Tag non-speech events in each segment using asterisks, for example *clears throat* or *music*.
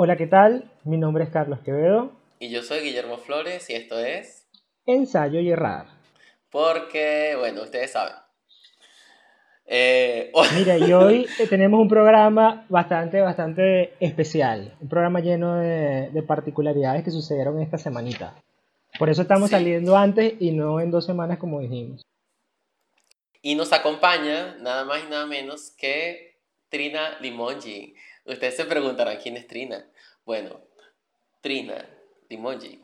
Hola, ¿qué tal? Mi nombre es Carlos Quevedo. Y yo soy Guillermo Flores y esto es... Ensayo y errar. Porque, bueno, ustedes saben. Eh, *laughs* Mira, y hoy tenemos un programa bastante, bastante especial. Un programa lleno de, particularidades que sucedieron esta semanita. Por eso estamos saliendo antes y no en dos semanas como dijimos. Y nos acompaña nada más y nada menos que Trina Limongi. Ustedes se preguntarán quién es Trina. Bueno, Trina Limongi.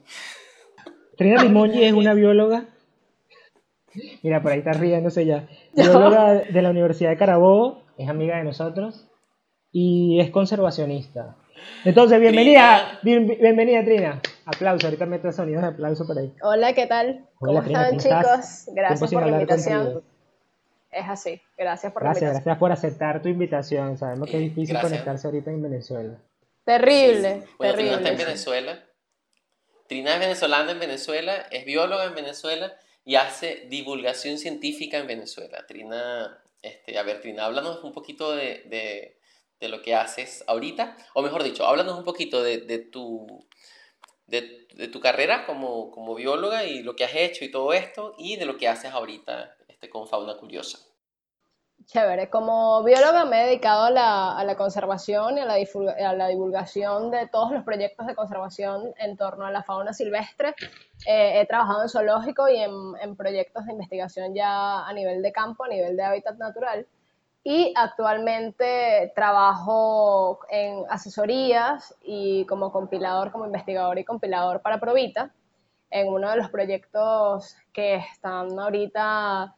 Trina Limongi es una *laughs* bióloga. Mira, por ahí está riéndose ya. Bióloga de la Universidad de Carabobo, es amiga de nosotros y es conservacionista. Entonces, bienvenida, bienvenida Trina. Aplauso, ahorita meto sonidos de aplauso por ahí. Hola, ¿qué tal? ¿Cómo están, chicos? Gracias por la invitación. Es así. Gracias por gracias, Gracias por aceptar tu invitación. Sabemos que es difícil conectarse ahorita en Venezuela. Terrible. Bueno, Trina está en Venezuela. Trina es venezolana en Venezuela, es bióloga en Venezuela y hace divulgación científica en Venezuela. Trina, este, a ver, Trina, háblanos un poquito de, de, de lo que haces ahorita, o mejor dicho, háblanos un poquito de, de tu, de, de, tu carrera como, como bióloga y lo que has hecho y todo esto, y de lo que haces ahorita este, con Fauna Curiosa. Chévere, como bióloga me he dedicado a la, a la conservación y a la, a la, divulgación de todos los proyectos de conservación en torno a la fauna silvestre. Eh, he trabajado en zoológico y en, en, proyectos de investigación ya a nivel de campo, a nivel de hábitat natural. Y actualmente trabajo en asesorías y como compilador, como investigador y compilador para Provita, en uno de los proyectos que están ahorita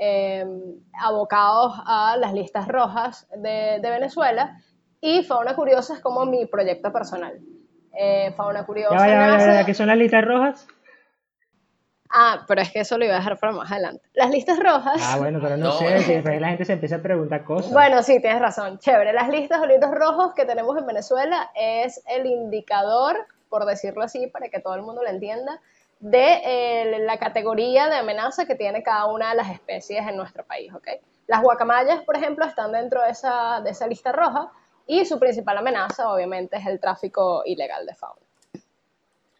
Em, abocados a las listas rojas de, Venezuela y Fauna Curiosa es como mi proyecto personal. Eh, Fauna Curiosa. Ya, ¿Qué son las listas rojas? Ah, pero es que eso lo iba a dejar para más adelante. Las listas rojas. Ah, bueno, pero no, sé, si la gente se empieza a preguntar cosas. Bueno, sí, tienes razón. Chévere. Las listas o listas rojos que tenemos en Venezuela es el indicador, por decirlo así, para que todo el mundo lo entienda, de eh, la categoría de amenaza que tiene cada una de las especies en nuestro país. ¿okay? Las guacamayas, por ejemplo, están dentro de esa, de esa lista roja y su principal amenaza, obviamente, es el tráfico ilegal de fauna.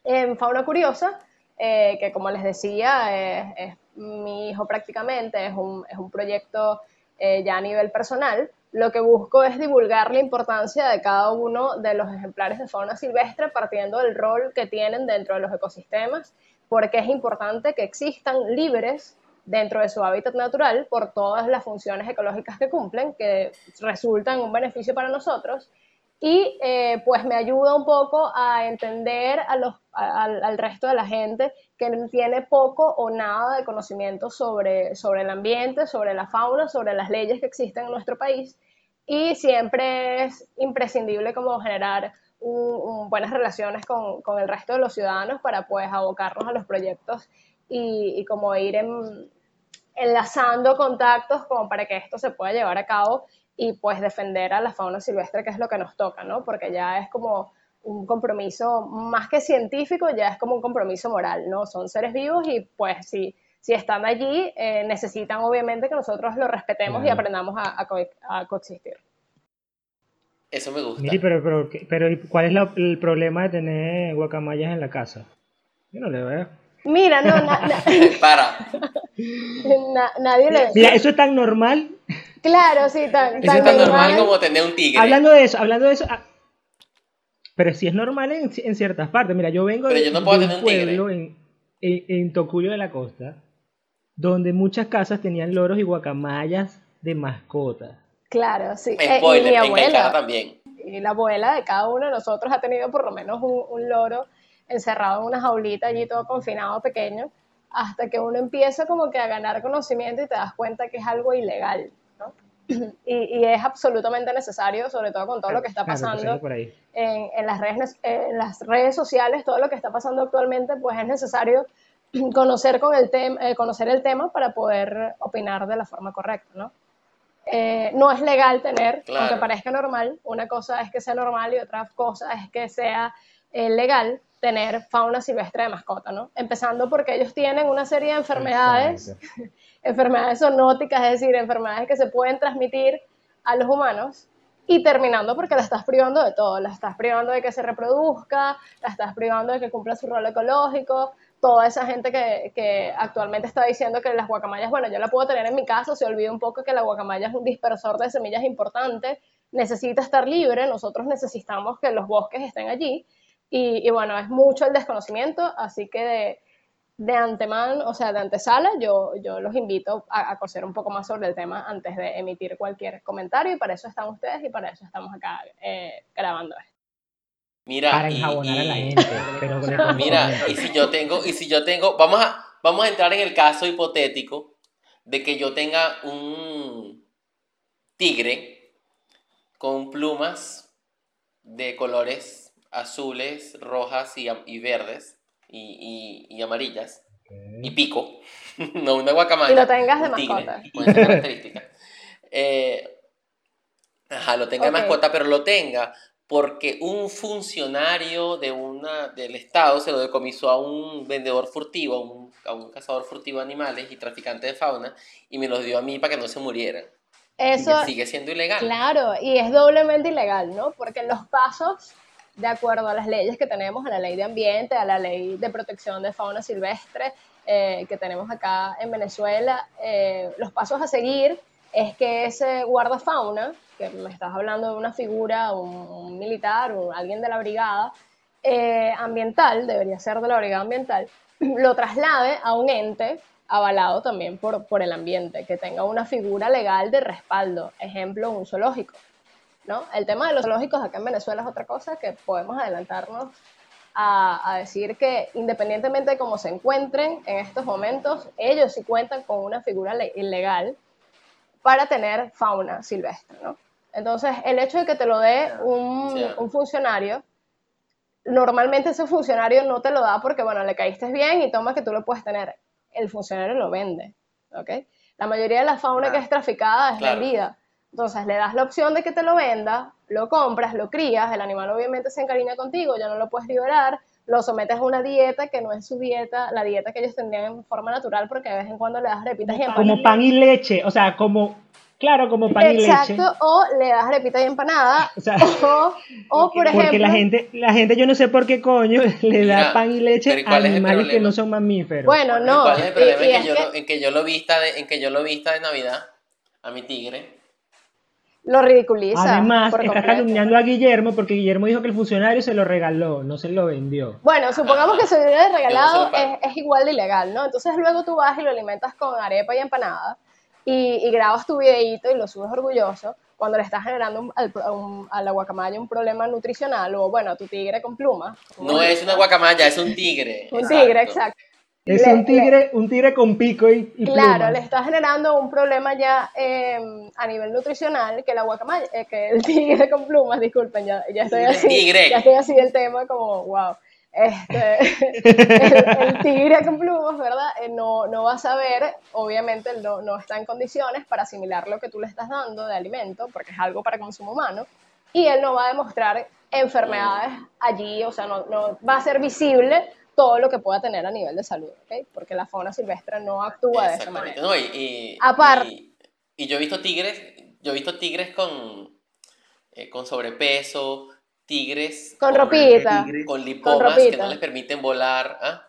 En Fauna Curiosa, eh, que como les decía, es, mi hijo prácticamente, es un, es un proyecto eh, ya a nivel personal, lo que busco es divulgar la importancia de cada uno de los ejemplares de fauna silvestre partiendo del rol que tienen dentro de los ecosistemas porque es importante que existan libres dentro de su hábitat natural por todas las funciones ecológicas que cumplen, que resultan un beneficio para nosotros. Y eh, pues me ayuda un poco a entender a los, al resto de la gente que tiene poco o nada de conocimiento sobre, sobre el ambiente, sobre la fauna, sobre las leyes que existen en nuestro país. Y siempre es imprescindible como generar buenas relaciones con, con, el resto de los ciudadanos para pues abocarnos a los proyectos y, y como ir enlazando contactos como para que esto se pueda llevar a cabo y pues defender a la fauna silvestre que es lo que nos toca, ¿no? Porque ya es como un compromiso más que científico, ya es como un compromiso moral, ¿no? Son seres vivos y pues si, si están allí eh, necesitan obviamente que nosotros lo respetemos y aprendamos a, a coexistir. Eso me gusta. Miri, pero, pero, pero ¿cuál es el problema de tener guacamayas en la casa? Yo no le veo. Mira, no, *laughs* Para. nadie le Mira, eso es tan normal. Claro, sí, tan, eso es tan normal. como tener un tigre. Hablando de eso, hablando de eso. Ah, pero sí es normal en, en, ciertas partes. Mira, yo vengo de, un pueblo en, en, en, Tocuyo de la Costa, donde muchas casas tenían loros y guacamayas de mascota. Claro, sí. Eh, y mi abuela también. Y la abuela de cada uno de nosotros ha tenido por lo menos un, loro encerrado en una jaulita allí todo confinado pequeño, hasta que uno empieza como que a ganar conocimiento y te das cuenta que es algo ilegal, ¿no? *clears throat* Y, es absolutamente necesario, sobre todo con todo lo que está pasando en, en, las redes, en las redes sociales, todo lo que está pasando actualmente, pues es necesario *clears throat* conocer, con el eh, conocer el tema para poder opinar de la forma correcta, ¿no? Eh, no es legal tener, aunque parezca normal, una cosa es que sea normal y otra cosa es que sea eh, legal tener fauna silvestre de mascota, ¿no? Empezando porque ellos tienen una serie de enfermedades, *laughs* enfermedades zoonóticas, es decir, enfermedades que se pueden transmitir a los humanos y terminando porque la estás privando de todo, la estás privando de que se reproduzca, la estás privando de que cumpla su rol ecológico, toda esa gente que, que, actualmente está diciendo que las guacamayas, bueno, yo la puedo tener en mi casa, se olvida un poco que la guacamaya es un dispersor de semillas importante, necesita estar libre, nosotros necesitamos que los bosques estén allí, y, y bueno, es mucho el desconocimiento, así que de, de antemano, o sea, de antesala, yo, yo los invito a, a conocer un poco más sobre el tema antes de emitir cualquier comentario, y para eso están ustedes y para eso estamos acá eh, grabando esto. Mira, para y- enjabonar a la y- gente. Pero *laughs* Mira, y si yo tengo, y si yo tengo, vamos a, vamos a entrar en el caso hipotético de que yo tenga un tigre con plumas de colores azules, rojas y, y verdes y, y- y amarillas y pico, *laughs* no una guacamaya. Y lo tengas de tigre, mascota. con esa *laughs* característica. Eh, ajá, lo tenga Ok. de mascota, pero lo tenga porque un funcionario de una, del Estado se lo decomisó a un vendedor furtivo, a un, a un cazador furtivo de animales y traficante de fauna, y me los dio a mí para que no se murieran. Eso, Sigue siendo ilegal. claro, y es doblemente ilegal, ¿no? Porque los pasos, de acuerdo a las leyes que tenemos, a la ley de ambiente, a la ley de protección de fauna silvestre eh, que tenemos acá en Venezuela, eh, los pasos a seguir es que ese guardafauna, que me estás hablando de una figura, un, un militar, o alguien de la brigada eh, ambiental, debería ser de la brigada ambiental, *clears throat* lo traslade a un ente avalado también por, por el ambiente, que tenga una figura legal de respaldo, ejemplo, un zoológico. ¿no? El tema de los zoológicos acá en Venezuela es otra cosa que podemos adelantarnos a, a decir que independientemente de cómo se encuentren en estos momentos, ellos sí cuentan con una figura le- legal para tener fauna silvestre. ¿no? Entonces, el hecho de que te lo dé un, Sí. un funcionario, normalmente ese funcionario no te lo da porque, bueno, le caíste bien y toma que tú lo puedes tener. El funcionario lo vende, ¿ok? La mayoría de la fauna Claro. que es traficada es Claro. vendida. Entonces le das la opción de que te lo venda, lo compras, lo crías, el animal obviamente se encariña contigo, ya no lo puedes liberar, lo sometes a una dieta que no es su dieta, la dieta que ellos tendrían en forma natural porque de vez en cuando le das repitas y. Como pan y leche, o sea, como, claro, como pan y leche. Exacto, o le das repita y empanada, *laughs* O sea, o, o por ejemplo... porque la gente, la gente, yo no sé por qué coño *laughs* le da Mira, pan y leche pero ¿y a animales que no son mamíferos. Bueno, no. ¿Cuál es el y- problema y en, es que yo que lo, en que yo lo vista de, en que yo lo vista de Navidad a mi tigre? lo ridiculiza. Además, por está calumniando a Guillermo porque Guillermo dijo que el funcionario se lo regaló, no se lo vendió. Bueno, supongamos que se lo hubiera regalado, no es, es igual de ilegal, ¿no? Entonces luego tú vas y lo alimentas con arepa y empanada y, y grabas tu videíto y lo subes orgulloso cuando le estás generando un- al, a, un- a la guacamaya un problema nutricional o, bueno, a tu tigre con plumas. No es una guacamaya, es un tigre. Un tigre, exacto. Es Le- un tigre, un tigre con pico y, y Claro, plumas. le está generando un problema ya eh, a nivel nutricional que la guacamaya, eh, que el *laughs* tigre con plumas, disculpen, ya, ya estoy así, Tigre. ya estoy así del tema como, wow. Este, *laughs* el, el tigre con plumas, ¿verdad? Eh, no, no va a saber, obviamente no, no está en condiciones para asimilar lo que tú le estás dando de alimento, porque es algo para consumo humano, y él no va a demostrar enfermedades allí, o sea, no, no va a ser visible todo lo que pueda tener a nivel de salud, ¿ok? Porque la fauna silvestre no actúa de esa manera. No, y, y- Aparte- y- y yo he visto tigres, yo he visto tigres con, eh, con sobrepeso, tigres Con ropita. tigre. con lipomas que ropita. no les permiten volar. ¿ah?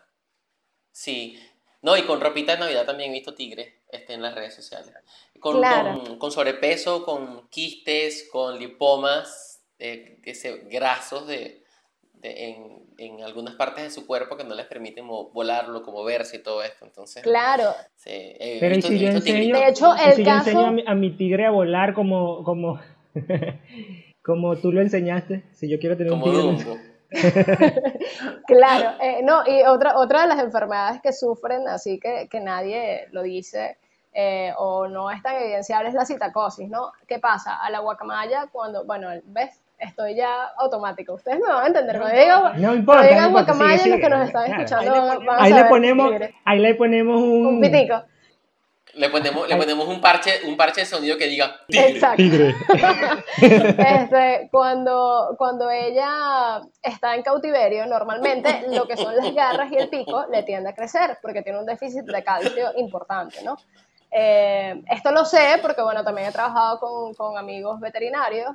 Sí. No, y con ropita de Navidad también he visto tigres este, en las redes sociales. Con, Claro. con, con sobrepeso, con quistes, con lipomas eh, que se, grasos de, de- en, en algunas partes de su cuerpo que no les permiten mo- volarlo, como verse y todo esto. Entonces, Claro, sí, he Pero visto- si he yo visto enseño. De hecho, el si yo caso- enseño a mi, a mi tigre a volar como, como, *laughs* como tú lo enseñaste, si yo quiero tener como un tigre. *laughs* Claro. eh, no, y otra, otra de las enfermedades que sufren, así que, que nadie lo dice eh, o no es tan evidenciable, es la citacosis, ¿no? ¿Qué pasa? A la guacamaya, cuando, bueno, ¿ves? Estoy ya automático. Ustedes me van a entender. Cuando diga, No importa, no importa, guacamaya, sigue, los que nos están claro. escuchando Ahí le ponemos- van a ahí le ponemos un, un pitico. Le ponemos, le ponemos un parche, un parche de sonido que diga tigre. Exacto. tigre. *laughs* Este, cuando, cuando ella está en cautiverio, normalmente lo que son las garras y el pico le tiende a crecer porque tiene un déficit de calcio importante, ¿no? Eh, esto lo sé porque, bueno, también he trabajado con, con amigos veterinarios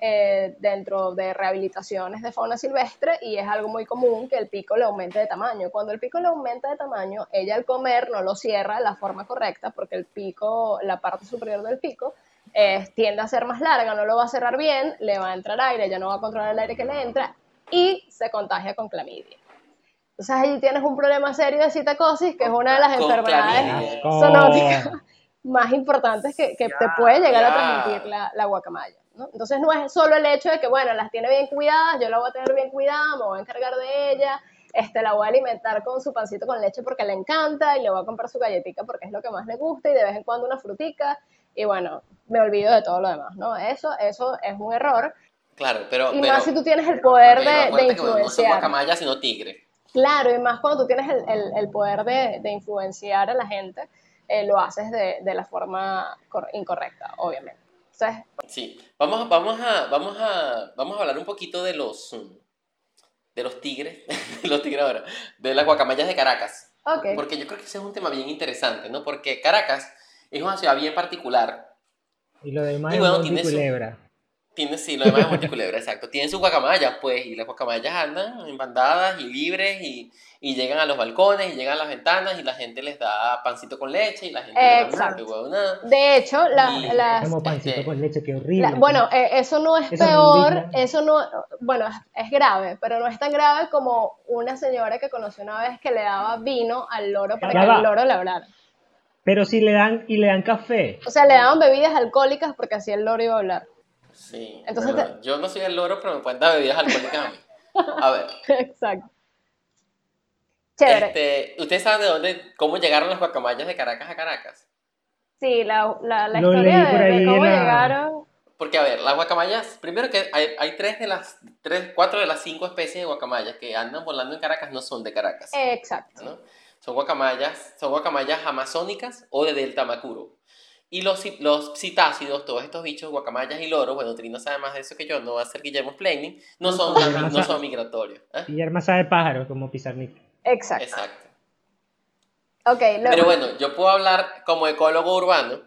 eh, dentro de rehabilitaciones de fauna silvestre y es algo muy común que el pico le aumente de tamaño. Cuando el pico le aumenta de tamaño, ella al comer no lo cierra de la forma correcta porque el pico, la parte superior del pico, eh, tiende a ser más larga, no lo va a cerrar bien, le va a entrar aire, ya no va a controlar el aire que le entra y se contagia con clamidia. Entonces ahí tienes un problema serio de citocosis, que es una de las Con enfermedades zoonóticas más importantes que, que te puede llegar a transmitir la, la guacamaya. ¿no? Entonces no es solo el hecho de que, bueno, las tiene bien cuidadas, yo la voy a tener bien cuidada, me voy a encargar de ella, este, la voy a alimentar con su pancito con leche porque le encanta y le voy a comprar su galletita porque es lo que más le gusta y de vez en cuando una frutica y bueno, me olvido de todo lo demás, ¿no? Eso, eso es un error. Claro, pero. Y pero- más si tú tienes el poder pero de, de bueno, no influenciar. guacamayas, sino tigre. Claro, y más cuando tú tienes el, el- el poder de, de influenciar a la gente, eh, lo haces de, de la forma cor- incorrecta, obviamente. Entonces, Sí, vamos, vamos, a, vamos, a, vamos a hablar un poquito de los, de los tigres, *laughs* de los tigres ahora, de las guacamayas de Caracas. ok. Porque yo creo que ese es un tema bien interesante, ¿no? Porque Caracas es una ciudad bien particular. Y lo demás Y es bueno, Monte tiene su- Culebra. Tiene, sí, lo demás es Monteculebra, exacto. Tienen sus guacamayas, pues, y las guacamayas andan en bandadas y libres y, y llegan a los balcones y llegan a las ventanas y la gente les da pancito con leche y la gente les da Exacto. "Nah, qué huevonada". De hecho, la- Y- las, Como pancito este, con leche, qué horrible. la- bueno, eh, eso no es Eso peor, eso no, bueno, es, grave, pero no es tan grave como una señora que conoció una vez que le daba vino al loro para que el loro le hablara. Pero si le dan y le dan café. O sea, le daban bebidas alcohólicas porque así el loro iba a hablar. Sí, Entonces yo no soy el loro, pero me pueden dar bebidas alcohólicas a mí. A ver, *laughs* Exacto. Chévere. este, ¿ustedes saben de dónde, cómo llegaron las guacamayas de Caracas a Caracas? Sí, la, la, la Lo historia de, cómo la- llegaron. Porque, a ver, las guacamayas, primero que hay, hay tres de las, tres, cuatro de las cinco especies de guacamayas que andan volando en Caracas no son de Caracas. Exacto. ¿no? Son guacamayas, son guacamayas amazónicas o de Delta Macuro. Y los, los citácidos, todos estos bichos, guacamayas y loros, bueno, Trino sabe más de eso que yo, no va a ser Guillermo Planning, no son, No, no son migratorios. ¿eh? Y arma sabe pájaro, como Pizarnik. Exacto. Exacto. Ok, lo- Pero bueno, yo puedo hablar como ecólogo urbano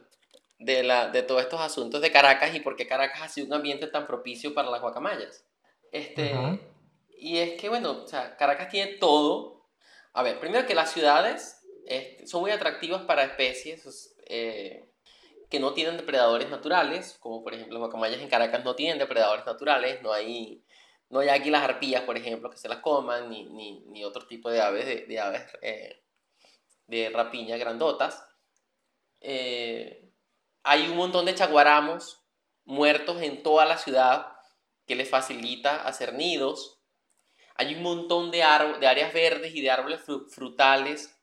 de, la, de todos estos asuntos de Caracas y por qué Caracas ha sido un ambiente tan propicio para las guacamayas. Este, y es que, bueno, o sea, Caracas tiene todo. A ver, primero que las ciudades este, son muy atractivas para especies eh, que no tienen depredadores naturales, como por ejemplo las guacamayas en Caracas no tienen depredadores naturales, no hay, no hay águilas arpías, por ejemplo, que se las coman, ni, ni, ni otro tipo de aves, de, aves eh, de rapiña grandotas. Eh, hay un montón de chaguaramos muertos en toda la ciudad que les facilita hacer nidos. Hay un montón de, de áreas verdes y de árboles fru- frutales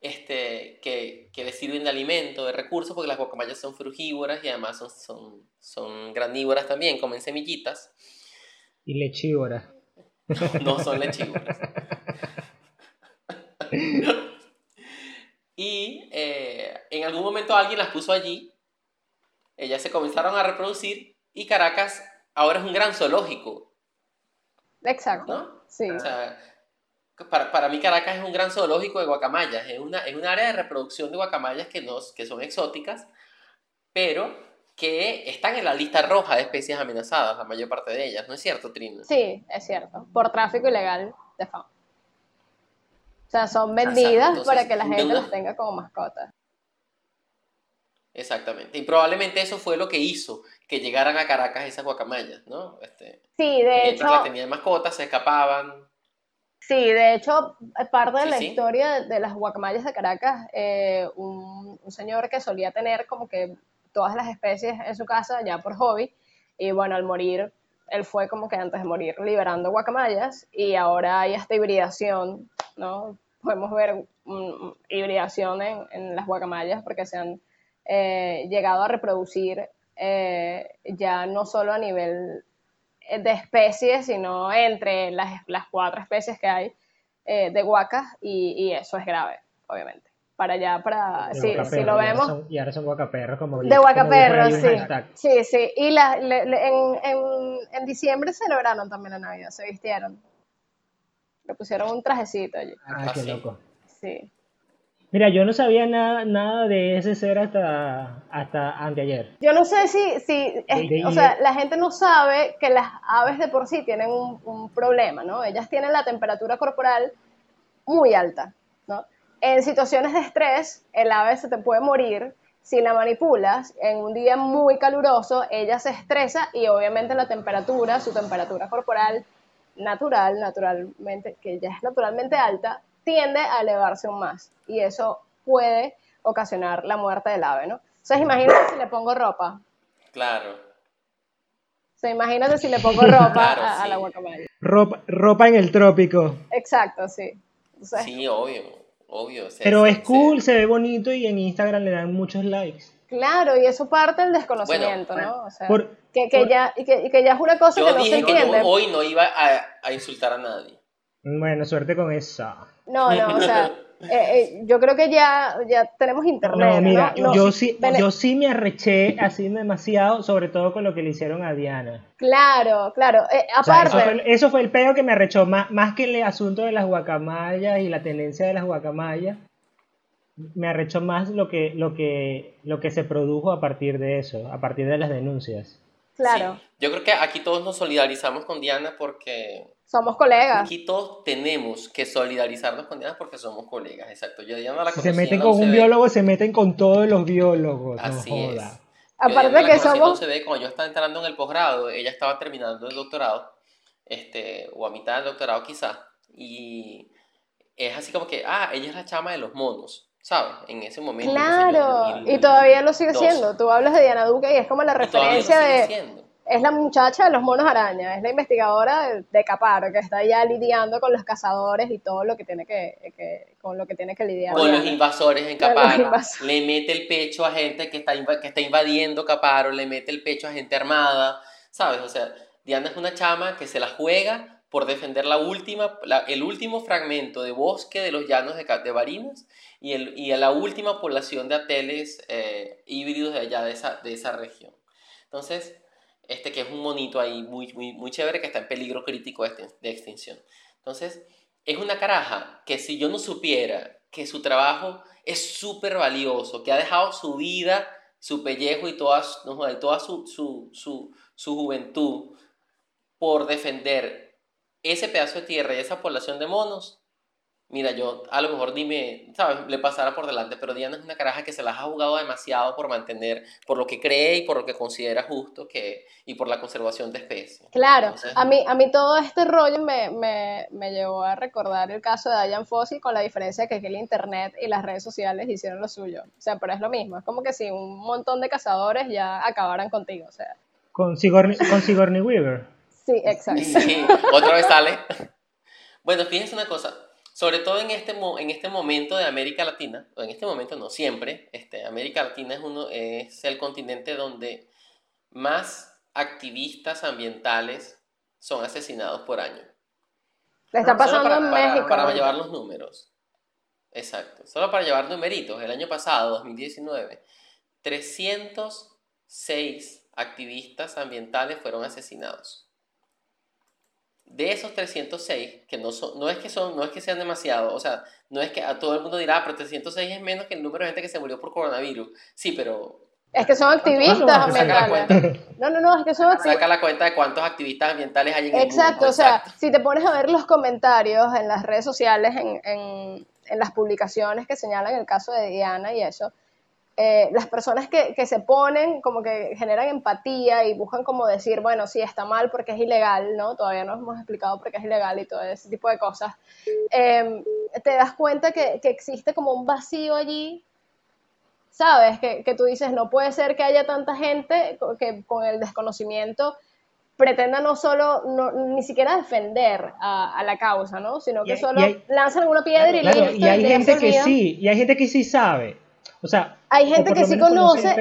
este, que, que les sirven de alimento, de recursos, porque las guacamayas son frugívoras y además son, son, son granívoras también, comen semillitas, Y lechívora. *laughs* no son lechívoras. *laughs* y eh, en algún momento alguien las puso allí, ellas se comenzaron a reproducir y Caracas ahora es un gran zoológico, Exacto. ¿no? Sí. O sea, para, para mí Caracas es un gran zoológico de guacamayas, es una, es un área de reproducción de guacamayas que, nos, que son exóticas, pero que están en la lista roja de especies amenazadas, la mayor parte de ellas, ¿no es cierto, Trina? Sí, es cierto. Por tráfico ilegal de fauna. O sea, son vendidas entonces, para que la gente una- las tenga como mascotas. Exactamente. Y probablemente eso fue lo que hizo que llegaran a Caracas esas guacamayas, ¿no? Este, Sí, de hecho, las tenía de mascotas, se escapaban. Sí, de hecho, parte de Sí, la sí. historia de, las guacamayas de Caracas, eh, un, un señor que solía tener como que todas las especies en su casa ya por hobby, y bueno, al morir, él fue como que antes de morir liberando guacamayas, y ahora hay esta hibridación, ¿no? Podemos ver hibridación en, en las guacamayas porque se han eh, llegado a reproducir eh, ya no solo a nivel de especies, sino entre las, las cuatro especies que hay eh, de guacas y, y eso es grave, obviamente. Para allá, para, De si, si lo y ahora vemos, son- y ahora son guacaperros como de guacaperros, sí. Sí, sí. Y la, le- le- en, en, en diciembre celebraron también la Navidad, se vistieron. Le pusieron un trajecito allí. Ah, Ah, qué sí. loco. Sí. Mira, yo no sabía nada, nada de ese ser hasta, hasta anteayer. Yo no sé si, si es- o sea, la gente no sabe que las aves de por sí tienen un, un problema, ¿no? Ellas tienen la temperatura corporal muy alta, ¿no? En situaciones de estrés, el ave se te puede morir. Si la manipulas en un día muy caluroso, ella se estresa y obviamente la temperatura, su temperatura corporal natural, naturalmente, que ya es naturalmente alta, tiende a elevarse aún más. Y eso puede ocasionar la muerte del ave, ¿no? Entonces imagínate si le pongo ropa. Claro. O sea, imagínate si le pongo ropa Claro, a, a sí. la guacamaya. Ropa, ropa en el trópico. Exacto, sí. Sí, obvio, obvio. o sea, Pero es cool, se ve bonito y en Instagram le dan muchos likes. Claro, y eso parte del desconocimiento, Bueno, ¿no? O sea, por- que, que por- ya, y que, y que ya es una cosa Yo que no se dije que yo entiende. hoy no iba a, a insultar a nadie. Bueno, suerte con eso. No, no, o sea, eh, eh, yo creo que ya, ya tenemos internet. No, mira, ¿no? yo sí, Vene- yo sí me arreché así demasiado, sobre todo con lo que le hicieron a Diana. Claro, claro. eh, O sea, aparte, eso, fue, eso fue el peo que me arrechó, más, más que el asunto de las guacamayas y la tendencia de las guacamayas, me arrechó más lo que, lo que, lo que se produjo a partir de eso, a partir de las denuncias. Claro, Sí. Yo creo que aquí todos nos solidarizamos con Diana porque somos colegas. aquí todos tenemos que solidarizarnos con Diana porque somos colegas, exacto. Yo Diana la se meten con un biólogo, se meten con todos los biólogos. Así no es. joda. Aparte Diana la que somos, UCB cuando yo estaba entrando en el posgrado, ella estaba terminando el doctorado, este, o a mitad del doctorado quizás, y es así como que, ah, ella es la chama de los monos, ¿sabes? En ese momento. claro, 2000, y todavía lo sigue 2012. siendo. Tú hablas de Diana Duque y es como la referencia sigue de, siendo. es la muchacha de los monos araña, es la investigadora de, de Caparo, que está ya lidiando con los cazadores y todo lo que tiene que, que- con lo que tiene que lidiar. Con los invasores en Caparo, invasores. le mete el pecho a gente que está, que está invadiendo Caparo, le mete el pecho a gente armada, ¿sabes? O sea, Diana es una chama que se la juega por defender la última, la- el último fragmento de bosque de los llanos de, de Barinas y, el, y a la última población de ateles eh, híbridos de allá de esa, de esa región. Entonces, este que es un monito ahí muy, muy, muy chévere que está en peligro crítico de extin- de extinción. Entonces, es una caraja que si yo no supiera que su trabajo es súper valioso, que ha dejado su vida, su pellejo y toda, no toda su, su, su, su juventud por defender ese pedazo de tierra y esa población de monos, mira, yo a lo mejor dime, ¿sabes? Le pasara por delante, pero Diana es una caraja que se las ha jugado demasiado por mantener, por lo que cree y por lo que considera justo que, y por la conservación de especies. Claro, Entonces, a mí, a mí todo este rollo me, me, me llevó a recordar el caso de Diane Fossey con la diferencia que aquí el internet y las redes sociales hicieron lo suyo. O sea, pero es lo mismo, es como que si un montón de cazadores ya acabaran contigo, o sea. Con Sigourney, con Sigourney Weaver. Sí, exacto. *laughs* Sí, otra vez sale. Bueno, fíjense una cosa, sobre todo en este, en este momento de América Latina, o en este momento no, siempre, este, América Latina es, uno, es el continente donde más activistas ambientales son asesinados por año. Le está pasando para, en para- México. para ahorita. llevar los números. Exacto. Solo para llevar numeritos. El año pasado, 2019, 306 activistas ambientales fueron asesinados. De esos 306, que no, son, no, es que son, no es que sean demasiados, o sea, no es que a todo el mundo dirá, "Ah, pero 306 es menos que el número de gente que se murió por coronavirus. Sí, pero Es que son activistas ambientales. No, no, no, es que son activistas. saca la cuenta de cuántos activistas ambientales hay en el Exacto, mundo. o sea, exacto. si te pones a ver los comentarios en las redes sociales, en, en- en las publicaciones que señalan el caso de Diana y eso, eh, las personas que, que se ponen como que generan empatía y buscan como decir, bueno, sí, está mal porque es ilegal, ¿no? Todavía no hemos explicado por qué es ilegal y todo ese tipo de cosas. Eh, te das cuenta que, que existe como un vacío allí ¿sabes? Que, que tú dices, no puede ser que haya tanta gente que con el desconocimiento pretenda no solo, no, ni siquiera defender a, a la causa, ¿no? Sino que hay- solo y hay- lanzan alguna piedra y Claro, y hay gente que sí, y hay gente que sí sabe. O sea, Hay gente que sí conoce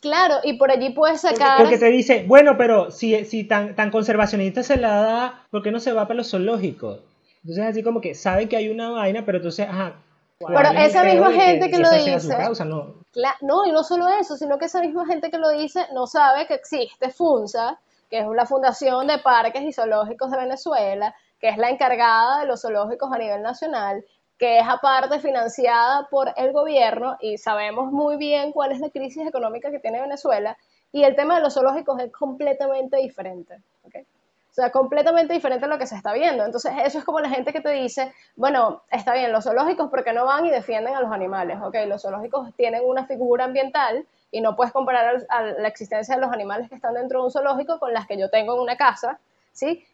claro, y por allí puedes sacar... porque te dice, bueno, pero si, si tan, tan conservacionista se la da, ¿por qué no se va para los zoológicos? Entonces así como que sabe que hay una vaina, pero entonces, ajá. Pero ¿cuál es el esa misma gente que lo dice- causa? No, no, y no solo eso, sino que esa misma gente que lo dice no sabe que existe FUNSA, que es la Fundación de Parques y Zoológicos de Venezuela, que es la encargada de los zoológicos a nivel nacional, que es aparte financiada por el gobierno y sabemos muy bien cuál es la crisis económica que tiene Venezuela y el tema de los zoológicos es completamente diferente. ¿okay? O sea, completamente diferente a lo que se está viendo. Entonces, eso es como la gente que te dice, bueno, está bien, los zoológicos, ¿por qué no van y defienden a los animales? Ok, los zoológicos tienen una figura ambiental y no puedes comparar a la existencia de los animales que están dentro de un zoológico con las que yo tengo en una casa, ¿sí?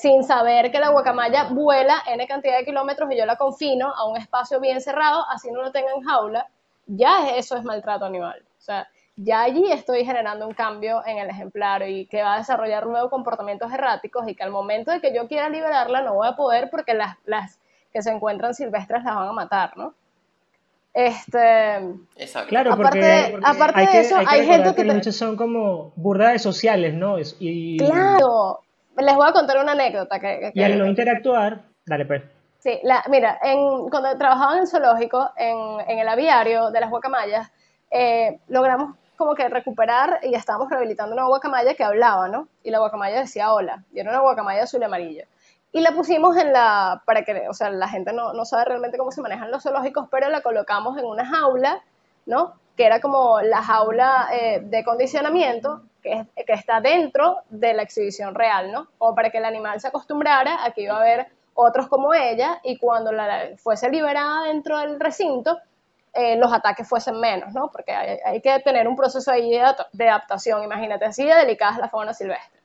Sin saber que la guacamaya vuela N cantidad de kilómetros y yo la confino a un espacio bien cerrado, así no lo tenga en jaula, ya eso es maltrato animal. O sea, ya allí estoy generando un cambio en el ejemplar y que va a desarrollar luego comportamientos erráticos y que al momento de que yo quiera liberarla no voy a poder porque las, las que se encuentran silvestres las van a matar, ¿no? Este, Exacto. Claro, Aparte porque, porque aparte hay de que, eso, hay que hay recordar gente que que los te- son como burdas sociales, ¿no? Es- Y, claro, les voy a contar una anécdota que, que- y al no interactuar, dale pues. Sí, la, mira, en, cuando trabajaba en el zoológico, en, en el aviario de las guacamayas, eh, logramos como que recuperar y estábamos rehabilitando una guacamaya que hablaba, ¿no? Y la guacamaya decía hola, y era una guacamaya azul y amarilla. Y la pusimos en la, para que, o sea, la gente no, no sabe realmente cómo se manejan los zoológicos, pero la colocamos en una jaula, ¿no? Que era como la jaula eh, de condicionamiento que, es- que está dentro de la exhibición real, ¿no? Como para que el animal se acostumbrara a que iba a haber otros como ella y cuando la fuese liberada dentro del recinto, eh, los ataques fuesen menos, ¿no? Porque hay, hay que tener un proceso ahí de, adap- de adaptación, imagínate, así de delicada es la fauna silvestre.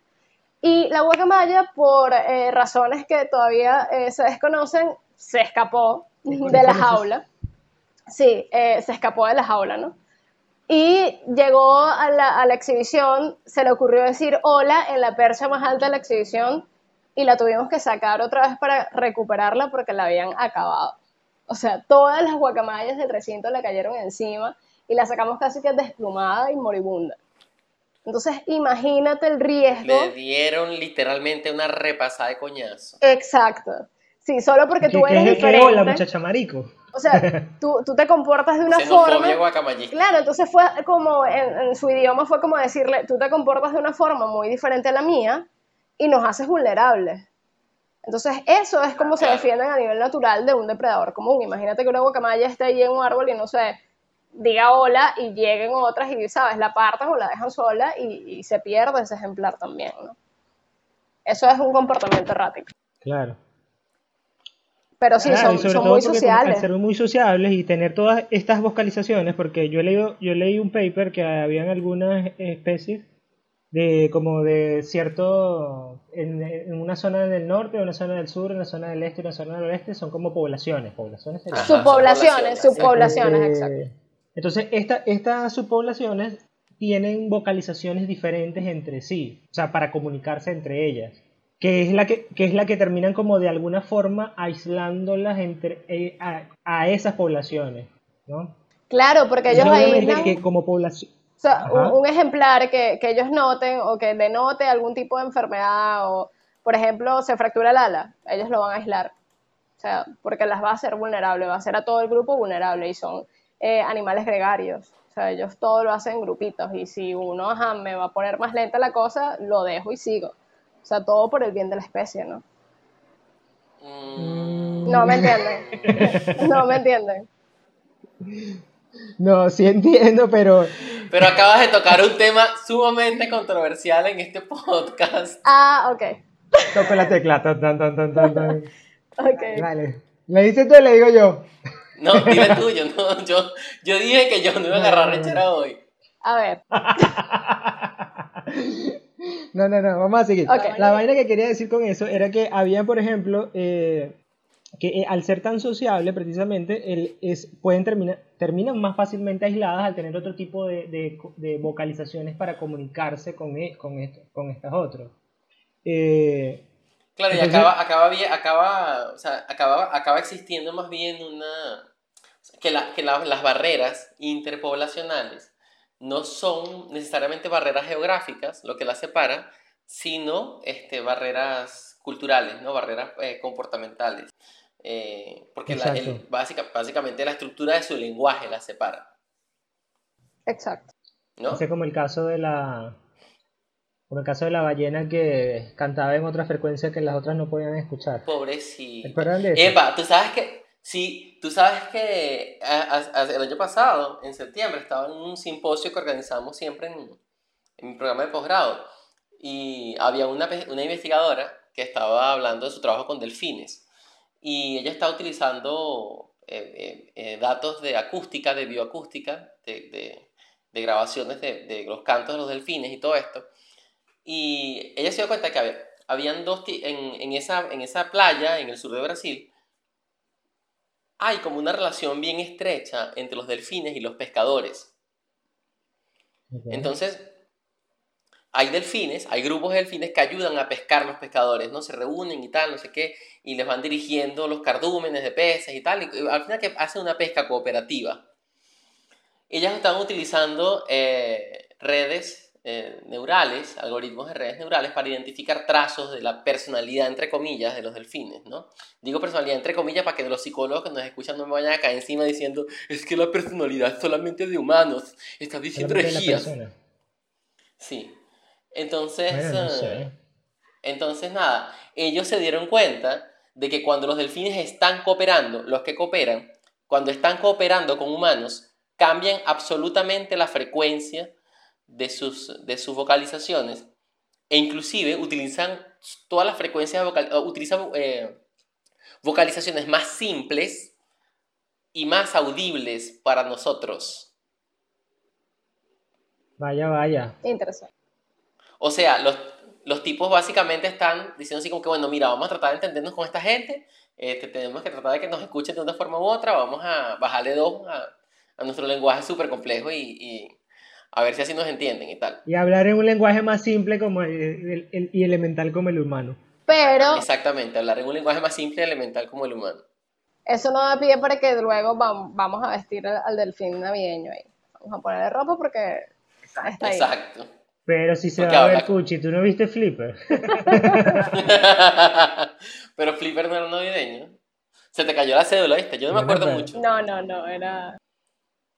Y la guacamaya, por eh, razones que todavía eh, se desconocen, se escapó de la jaula. Sí, se escapó de la jaula, ¿no? Y llegó a la, a la exhibición, se le ocurrió decir hola en la percha más alta de la exhibición y la tuvimos que sacar otra vez para recuperarla porque la habían acabado. O sea, todas las guacamayas del recinto le cayeron encima y la sacamos casi que desplumada y moribunda. Entonces, imagínate el riesgo. Le dieron literalmente una repasada de coñazo. Exacto. Sí, solo porque ¿Qué, tú qué eres es el que hola, muchacha marico? O sea, *laughs* tú, tú te comportas de una forma. Claro, entonces fue como, en, en su idioma fue como decirle, tú te comportas de una forma muy diferente a la mía y nos haces vulnerables. Entonces, eso es como se defienden a nivel natural de un depredador común. Imagínate que una guacamaya esté ahí en un árbol y no sé, diga hola y lleguen otras y, ¿sabes? La apartan o la dejan sola y, y se pierde ese ejemplar también, ¿no? Eso es un comportamiento errático. Claro. Pero sí, Claro, son, y sobre son todo muy sociales. Al ser muy sociables y tener todas estas vocalizaciones, porque yo leí, yo leí un paper que habían algunas especies de como de cierto en, en una zona del norte, una zona del sur, una zona del este, una zona del oeste, son como poblaciones, poblaciones. Ajá. Subpoblaciones, subpoblaciones, subpoblaciones, Eh, exacto. Entonces, esta, estas subpoblaciones tienen vocalizaciones diferentes entre sí, o sea, para comunicarse entre ellas, que es la que, que es la que terminan como de alguna forma aislándolas entre eh, a, a esas poblaciones, ¿no? Claro, porque ellos aíslan, que como población o sea, un ejemplar que, que ellos noten o que denote algún tipo de enfermedad o, por ejemplo, se fractura el ala, ellos lo van a aislar. O sea, porque las va a hacer vulnerable, va a hacer a todo el grupo vulnerable y son eh, animales gregarios. O sea, ellos todo lo hacen en grupitos y si uno, ajá, me va a poner más lenta la cosa, lo dejo y sigo. O sea, todo por el bien de la especie, ¿no? Mm, No me entienden. *laughs* No me entienden. No, sí entiendo, pero Pero acabas de tocar un tema sumamente controversial en este podcast. Ah, ok. toco la tecla. tan, tan, tan, tan, tan. Ok. Vale. ¿Le dices tú o le digo yo? No, dile tuyo, no, yo, yo dije que yo no iba a agarrar rechera hoy. A ver. *laughs* No, no, no, vamos a seguir. Ok. La vaina que quería decir con eso era que había, por ejemplo, eh, que eh, al ser tan sociable, precisamente, el, es, pueden terminar, terminan más fácilmente aisladas al tener otro tipo de, de, de vocalizaciones para comunicarse con, e- con, esto, con estas otras. Eh, Claro, y Entonces- acaba, acaba, bien- acaba, o sea, acaba, acaba existiendo más bien una... que, la- que la- las barreras interpoblacionales no son necesariamente barreras geográficas, lo que las separa, sino este, barreras culturales, ¿no? barreras eh, comportamentales. Eh, porque la- el- básica- básicamente la estructura de su lenguaje las separa. Exacto. ¿no? ese es como el caso de la como el caso de la ballena que cantaba en otra frecuencia que las otras no podían escuchar. Pobrecito. ¿Se acuerdan de eso? Epa, tú sabes que, Sí, tú sabes que el año pasado, en septiembre, estaba en un simposio que organizamos siempre en, en mi programa de posgrado y había una, una investigadora que estaba hablando de su trabajo con delfines y ella estaba utilizando eh, eh, eh, datos de acústica, de bioacústica, de, de, de grabaciones de, de, los cantos de los delfines y todo esto. Y ella se dio cuenta que había, habían dos, en, en, esa, en esa playa, en el sur de Brasil, hay como una relación bien estrecha entre los delfines y los pescadores. Entonces, hay delfines, hay grupos de delfines que ayudan a pescar los pescadores, ¿no? Se reúnen y tal, no sé qué, y les van dirigiendo los cardúmenes de peces y tal, y al final que hacen una pesca cooperativa. Ellas están utilizando eh, redes eh, neurales, algoritmos de redes neurales, para identificar trazos de la personalidad, entre comillas, de los delfines, ¿no? Digo personalidad, entre comillas, para que los psicólogos que nos escuchan no me vayan a caer encima diciendo, es que la personalidad es solamente de humanos, estás diciendo herejías. Sí. Entonces, eh, entonces, nada, ellos se dieron cuenta de que cuando los delfines están cooperando, los que cooperan, cuando están cooperando con humanos, cambian absolutamente la frecuencia de sus, de sus vocalizaciones e inclusive utilizan todas las frecuencias vocal, utilizan eh, vocalizaciones más simples y más audibles para nosotros. Vaya, vaya. Interesante. O sea, los, los tipos básicamente están diciendo así como que, bueno, mira, vamos a tratar de entendernos con esta gente, este, tenemos que tratar de que nos escuchen de una forma u otra, vamos a bajarle dos a, a nuestro lenguaje súper complejo y, y, a ver si así nos entienden y tal. Y hablar en un lenguaje más simple como el, el, y elemental como el humano. Pero... Exactamente, hablar en un lenguaje más simple y elemental como el humano. Eso no da pie para que luego vamos a vestir al delfín navideño ahí. Vamos a ponerle ropa porque está ahí. Exacto. Pero si se va a ver Cuchi, ¿tú no viste Flipper? *laughs* pero Flipper no era navideño. Se te cayó la cédula, ¿viste? Yo no me acuerdo mucho. No, no, no, era...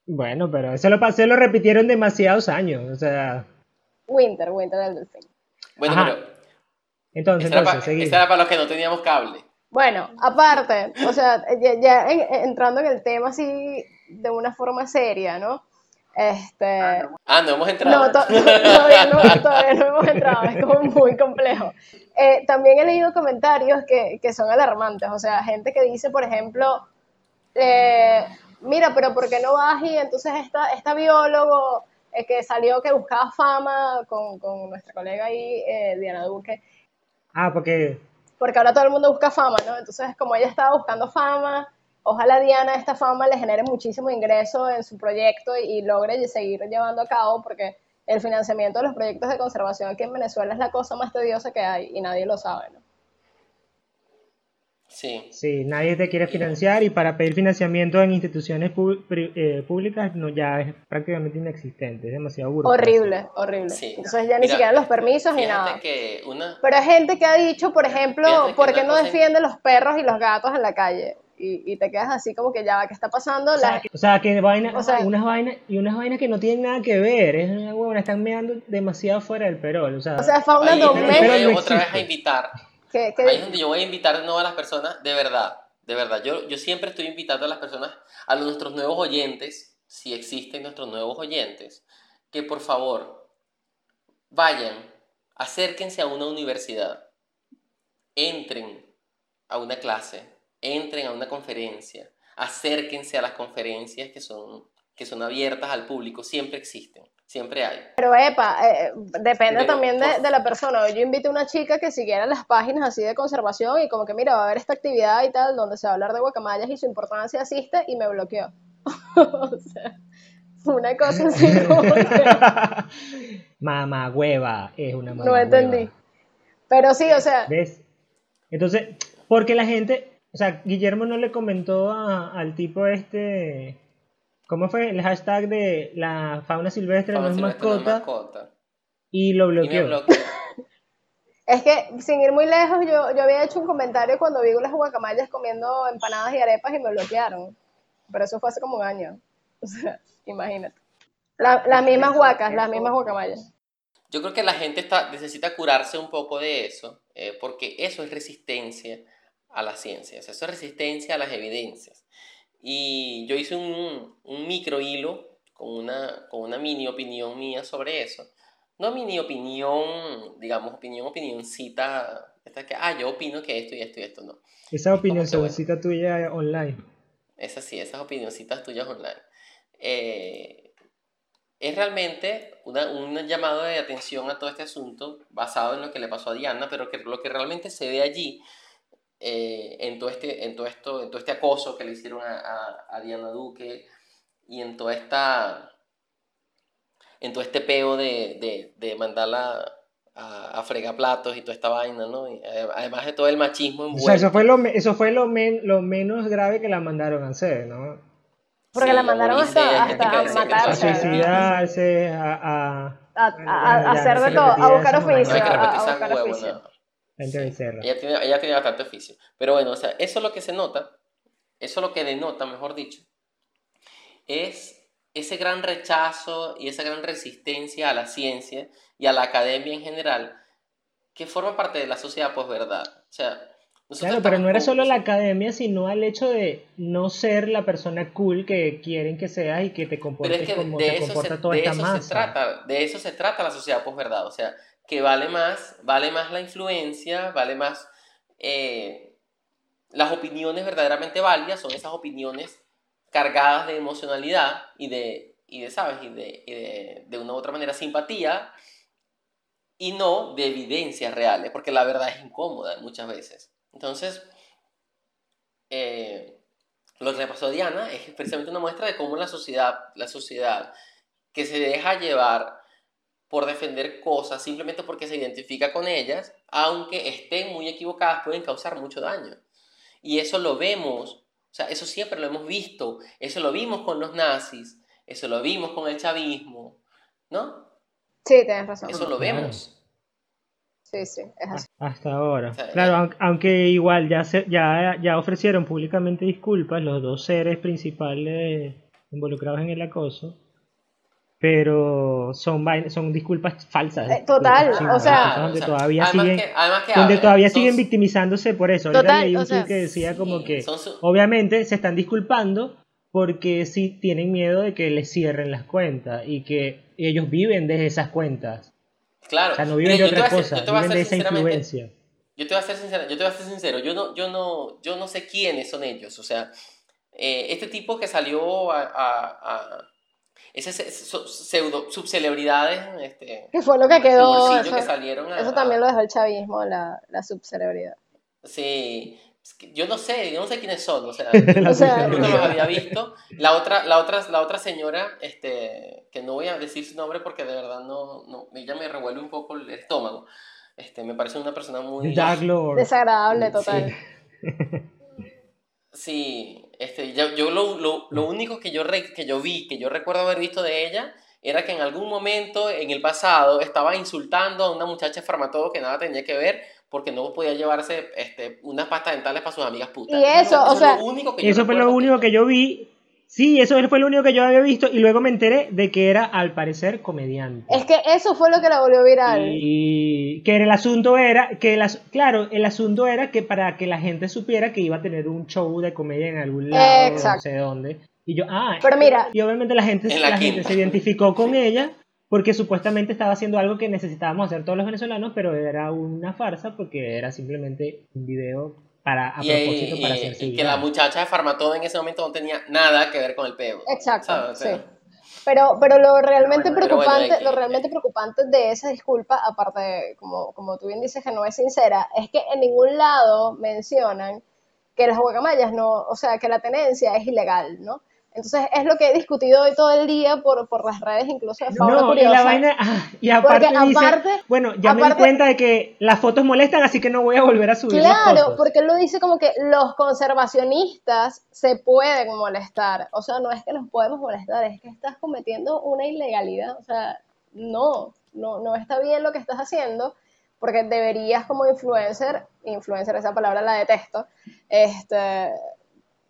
Bueno, pero eso lo pasé, lo repitieron demasiados años, o sea... Winter, Winter del Delfín. Bueno, pero... Entonces, esa, entonces, era era para los que no teníamos cable. Bueno, aparte, o sea, ya, ya entrando en el tema así de una forma seria, ¿no? Este... Ah, no hemos entrado. No, *laughs* todavía, no, todavía no hemos entrado, es como muy complejo. Eh, también he leído comentarios que, que, son alarmantes, o sea, gente que dice, por ejemplo, eh, mira, pero ¿por qué no vas y entonces esta, esta biólogo eh, que salió que buscaba fama con, con nuestra colega ahí, eh, Diana Duque? Ah, porque... Porque ahora todo el mundo busca fama, ¿no? Entonces, como ella estaba buscando fama, ojalá Diana esta fama le genere muchísimo ingreso en su proyecto y, logre seguir llevando a cabo, porque el financiamiento de los proyectos de conservación aquí en Venezuela es la cosa más tediosa que hay y nadie lo sabe, ¿no? Sí. Sí, nadie te quiere financiar y para pedir financiamiento en instituciones eh, públicas no, ya es prácticamente inexistente, es demasiado burocrático. Horrible, horrible. Entonces ya ni siquiera los permisos ni nada. Que Pero hay gente que ha dicho, por ejemplo, ¿por qué no defiende los perros y los gatos en la calle? Y, y, te quedas así como que ya, ¿qué está pasando? O sea, o sea que vaina, o sea, unas vainas y unas vainas que no tienen nada que ver, es una huevona, están meando demasiado fuera del perol, o sea, o sea fauna doméstica. No otra vez a invitar. ¿Qué, qué? Ahí es donde yo voy a invitar de nuevo a las personas, de verdad, de verdad, yo, yo siempre estoy invitando a las personas, a nuestros nuevos oyentes, si existen nuestros nuevos oyentes, que por favor vayan, acérquense a una universidad, entren a una clase, entren a una conferencia, acérquense a las conferencias que son, que son abiertas al público, siempre existen, siempre hay. Pero epa, eh, depende también de, de, la persona. Yo invité a una chica que siguiera las páginas así de conservación y como que mira, va a haber esta actividad y tal, donde se va a hablar de guacamayas y su importancia asiste y me bloqueó. *laughs* o sea, una cosa así como *laughs* Mamá hueva, es una mamá No entendí. Pero sí, o sea... ¿Ves? Entonces, porque la gente, o sea, Guillermo no le comentó a, al tipo este. ¿Cómo fue? El hashtag de la fauna silvestre no es mascota, Y lo bloqueó. *laughs* es que, sin ir muy lejos, yo, yo había hecho un comentario cuando vi las guacamayas comiendo empanadas y arepas y me bloquearon. Pero eso fue hace como un año. *laughs* O sea, imagínate. las mismas guacas, las mismas guacamayas. Yo creo que la gente está, necesita curarse un poco de eso, eh, porque eso es resistencia a la ciencia, eso es resistencia a las evidencias. Y yo hice un, un micro hilo con una, con una mini opinión mía sobre eso. No mini opinión, digamos, opinión, opinioncita, esta que, ah, yo opino que esto y esto y esto, no. Esa opinión bueno. tuya online. Esas sí, esas opinioncitas tuyas online. Eh, es realmente una, un llamado de atención a todo este asunto basado en lo que le pasó a Diana, pero que lo que realmente se ve allí eh, en, todo este, en, todo esto, en todo este acoso que le hicieron a, a, Diana Duque y en toda esta en todo este peo de, de, de mandarla a, a fregar platos y toda esta vaina, ¿no? Eh, además de todo el machismo envuelto. O sea, eso fue lo, eso fue lo, lo menos grave que la mandaron a hacer, ¿no? Porque la mandaron hasta, hasta a matarse. A suicidarse, a... A, a, hacer de todo, a buscar oficio. a, buscar oficio. Ella tiene, ella tiene bastante oficio. Pero bueno, o sea, eso es lo que se nota, eso es lo que denota, mejor dicho, es ese gran rechazo y esa gran resistencia a la ciencia y a la academia en general que forma parte de la sociedad pues verdad. O sea, claro, pero no era solo la academia, sino al hecho de no ser la persona cool que quieren que seas y que te comportes como te comporta toda esta masa. Se trata, de eso se trata la sociedad verdad. O sea, que vale más, vale más la influencia, vale más eh, las opiniones verdaderamente válidas, son esas opiniones cargadas de emocionalidad y de, y de ¿sabes? Y de, de, de una u otra manera simpatía y no de evidencias reales, porque la verdad es incómoda muchas veces. Entonces, eh, lo que le pasó a Diana es precisamente una muestra de cómo la sociedad, la sociedad que se deja llevar por defender cosas simplemente porque se identifica con ellas, aunque estén muy equivocadas, pueden causar mucho daño. Y eso lo vemos, o sea, eso siempre lo hemos visto, eso lo vimos con los nazis, eso lo vimos con el chavismo, ¿no? Sí, tienes razón. Eso lo vemos. Sí, sí, es así. Hasta ahora. claro, aunque igual ya, se, ya, ya ofrecieron públicamente disculpas los dos seres principales involucrados en el acoso pero son son disculpas falsas. Eh, total, o sea, donde todavía siguen, donde todavía siguen victimizándose por eso. Ahorita leí un que decía como que obviamente se están disculpando porque sí tienen miedo de que les cierren las cuentas y que ellos viven de esas cuentas. Claro. O sea, no viven de otra cosa, viven de esa influencia. Yo te voy a ser sincero, yo te voy a ser sincero, yo no, yo no, yo no sé quiénes son ellos, o sea, eh, este tipo que salió a, a, esas pseudo subcelebridades este, que fue lo que quedó eso, que salieron eso también lo dejó el chavismo la, la subcelebridad sí yo no sé, yo no sé quiénes son, o sea, *laughs* nunca los había visto. La otra, la otra, la otra señora, este, que no voy a decir su nombre porque de verdad no, no ella me revuelve un poco el estómago. Este, me parece una persona muy desagradable total. Sí, este, yo, yo lo, lo, lo, único que yo, que yo vi, que yo recuerdo haber visto de ella, era que en algún momento en el pasado estaba insultando a una muchacha farmacóloga que nada tenía que ver porque no podía llevarse este, unas pastas dentales para sus amigas putas. Y eso, o sea, eso fue lo único que yo vi. Sí, eso fue lo único que yo había visto y luego me enteré de que era al parecer comediante. Es que eso fue lo que la volvió viral. Y que el asunto era que las claro, el asunto era que para que la gente supiera que iba a tener un show de comedia en algún lado, no sé dónde. Y yo, ah, pero mira, y obviamente la gente, la gente se identificó con ella porque supuestamente estaba haciendo algo que necesitábamos hacer todos los venezolanos, pero era una farsa porque era simplemente un video para a propósito para y que la muchacha de Farmatodo en ese momento no tenía nada que ver con el peo. Exacto, sí. Pero, pero lo realmente preocupante, lo realmente preocupante de esa disculpa, aparte de, como, como tú bien dices que no es sincera, es que en ningún lado mencionan que las guacamayas no, o sea, que la tenencia es ilegal, ¿no? Entonces es lo que he discutido hoy todo el día por, por las redes, incluso de Fauna no, Y, la vaina, ah, y aparte, dice, bueno, ya me di cuenta de que las fotos molestan, así que no voy a volver a subir Claro, las fotos. porque él lo dice como que los conservacionistas se pueden molestar. O sea, no es que nos podemos molestar, es que estás cometiendo una ilegalidad. O sea, no, no, no está bien lo que estás haciendo, porque deberías como influencer, influencer esa palabra la detesto, este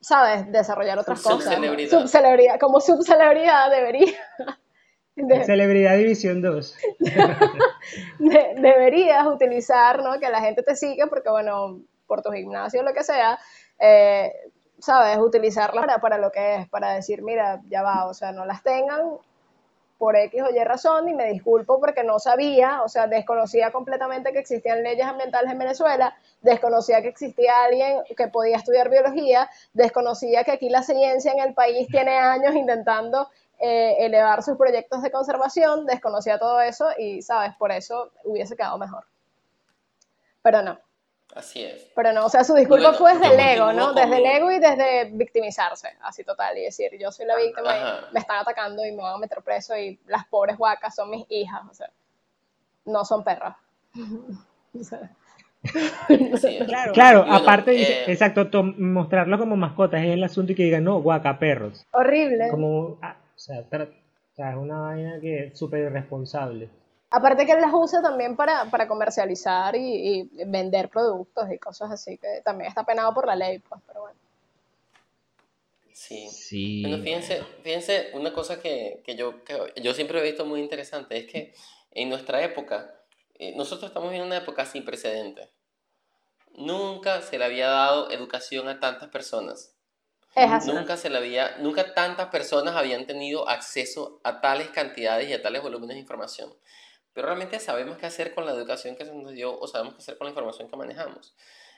¿sabes? Desarrollar otras cosas. Subcelebridad. Como subcelebridad debería. *laughs* Celebridad División 2. *laughs* deberías utilizar, ¿no? Que la gente te siga porque, bueno, por tu gimnasio o lo que sea, eh, ¿sabes? Utilizarlas para, para lo que es, para decir, mira, ya va, o sea, no las tengan por X o Y razón y me disculpo porque no sabía, o sea, desconocía completamente que existían leyes ambientales en Venezuela, desconocía que existía alguien que podía estudiar biología, desconocía que aquí la ciencia en el país tiene años intentando eh, elevar sus proyectos de conservación, desconocía todo eso y, ¿sabes? Por eso hubiese quedado mejor. Pero no. Así es. Pero no, o sea, su disculpa fue desde el ego, ¿no? Desde el ego y desde victimizarse, así total, y decir, yo soy la víctima y me están atacando y me van a meter preso y las pobres huacas son mis hijas, o sea, no son perras. *laughs* *laughs* claro, claro aparte, eh, exacto, mostrarlo como mascotas es el asunto y que digan, no, guaca, perros. Horrible. Como, ah, o, sea, es una vaina que es súper irresponsable. Aparte que él las usa también para, comercializar y, vender productos y cosas así, que también está penado por la ley, pues, pero bueno. Sí. sí. Bueno, fíjense, fíjense una cosa que, yo, yo siempre he visto muy interesante, es que en nuestra época, eh, nosotros estamos en una época sin precedentes. Nunca se le había dado educación a tantas personas. Nunca se le había, nunca tantas personas habían tenido acceso a tales cantidades y a tales volúmenes de información. Pero realmente sabemos qué hacer con la educación que se nos dio o sabemos qué hacer con la información que manejamos.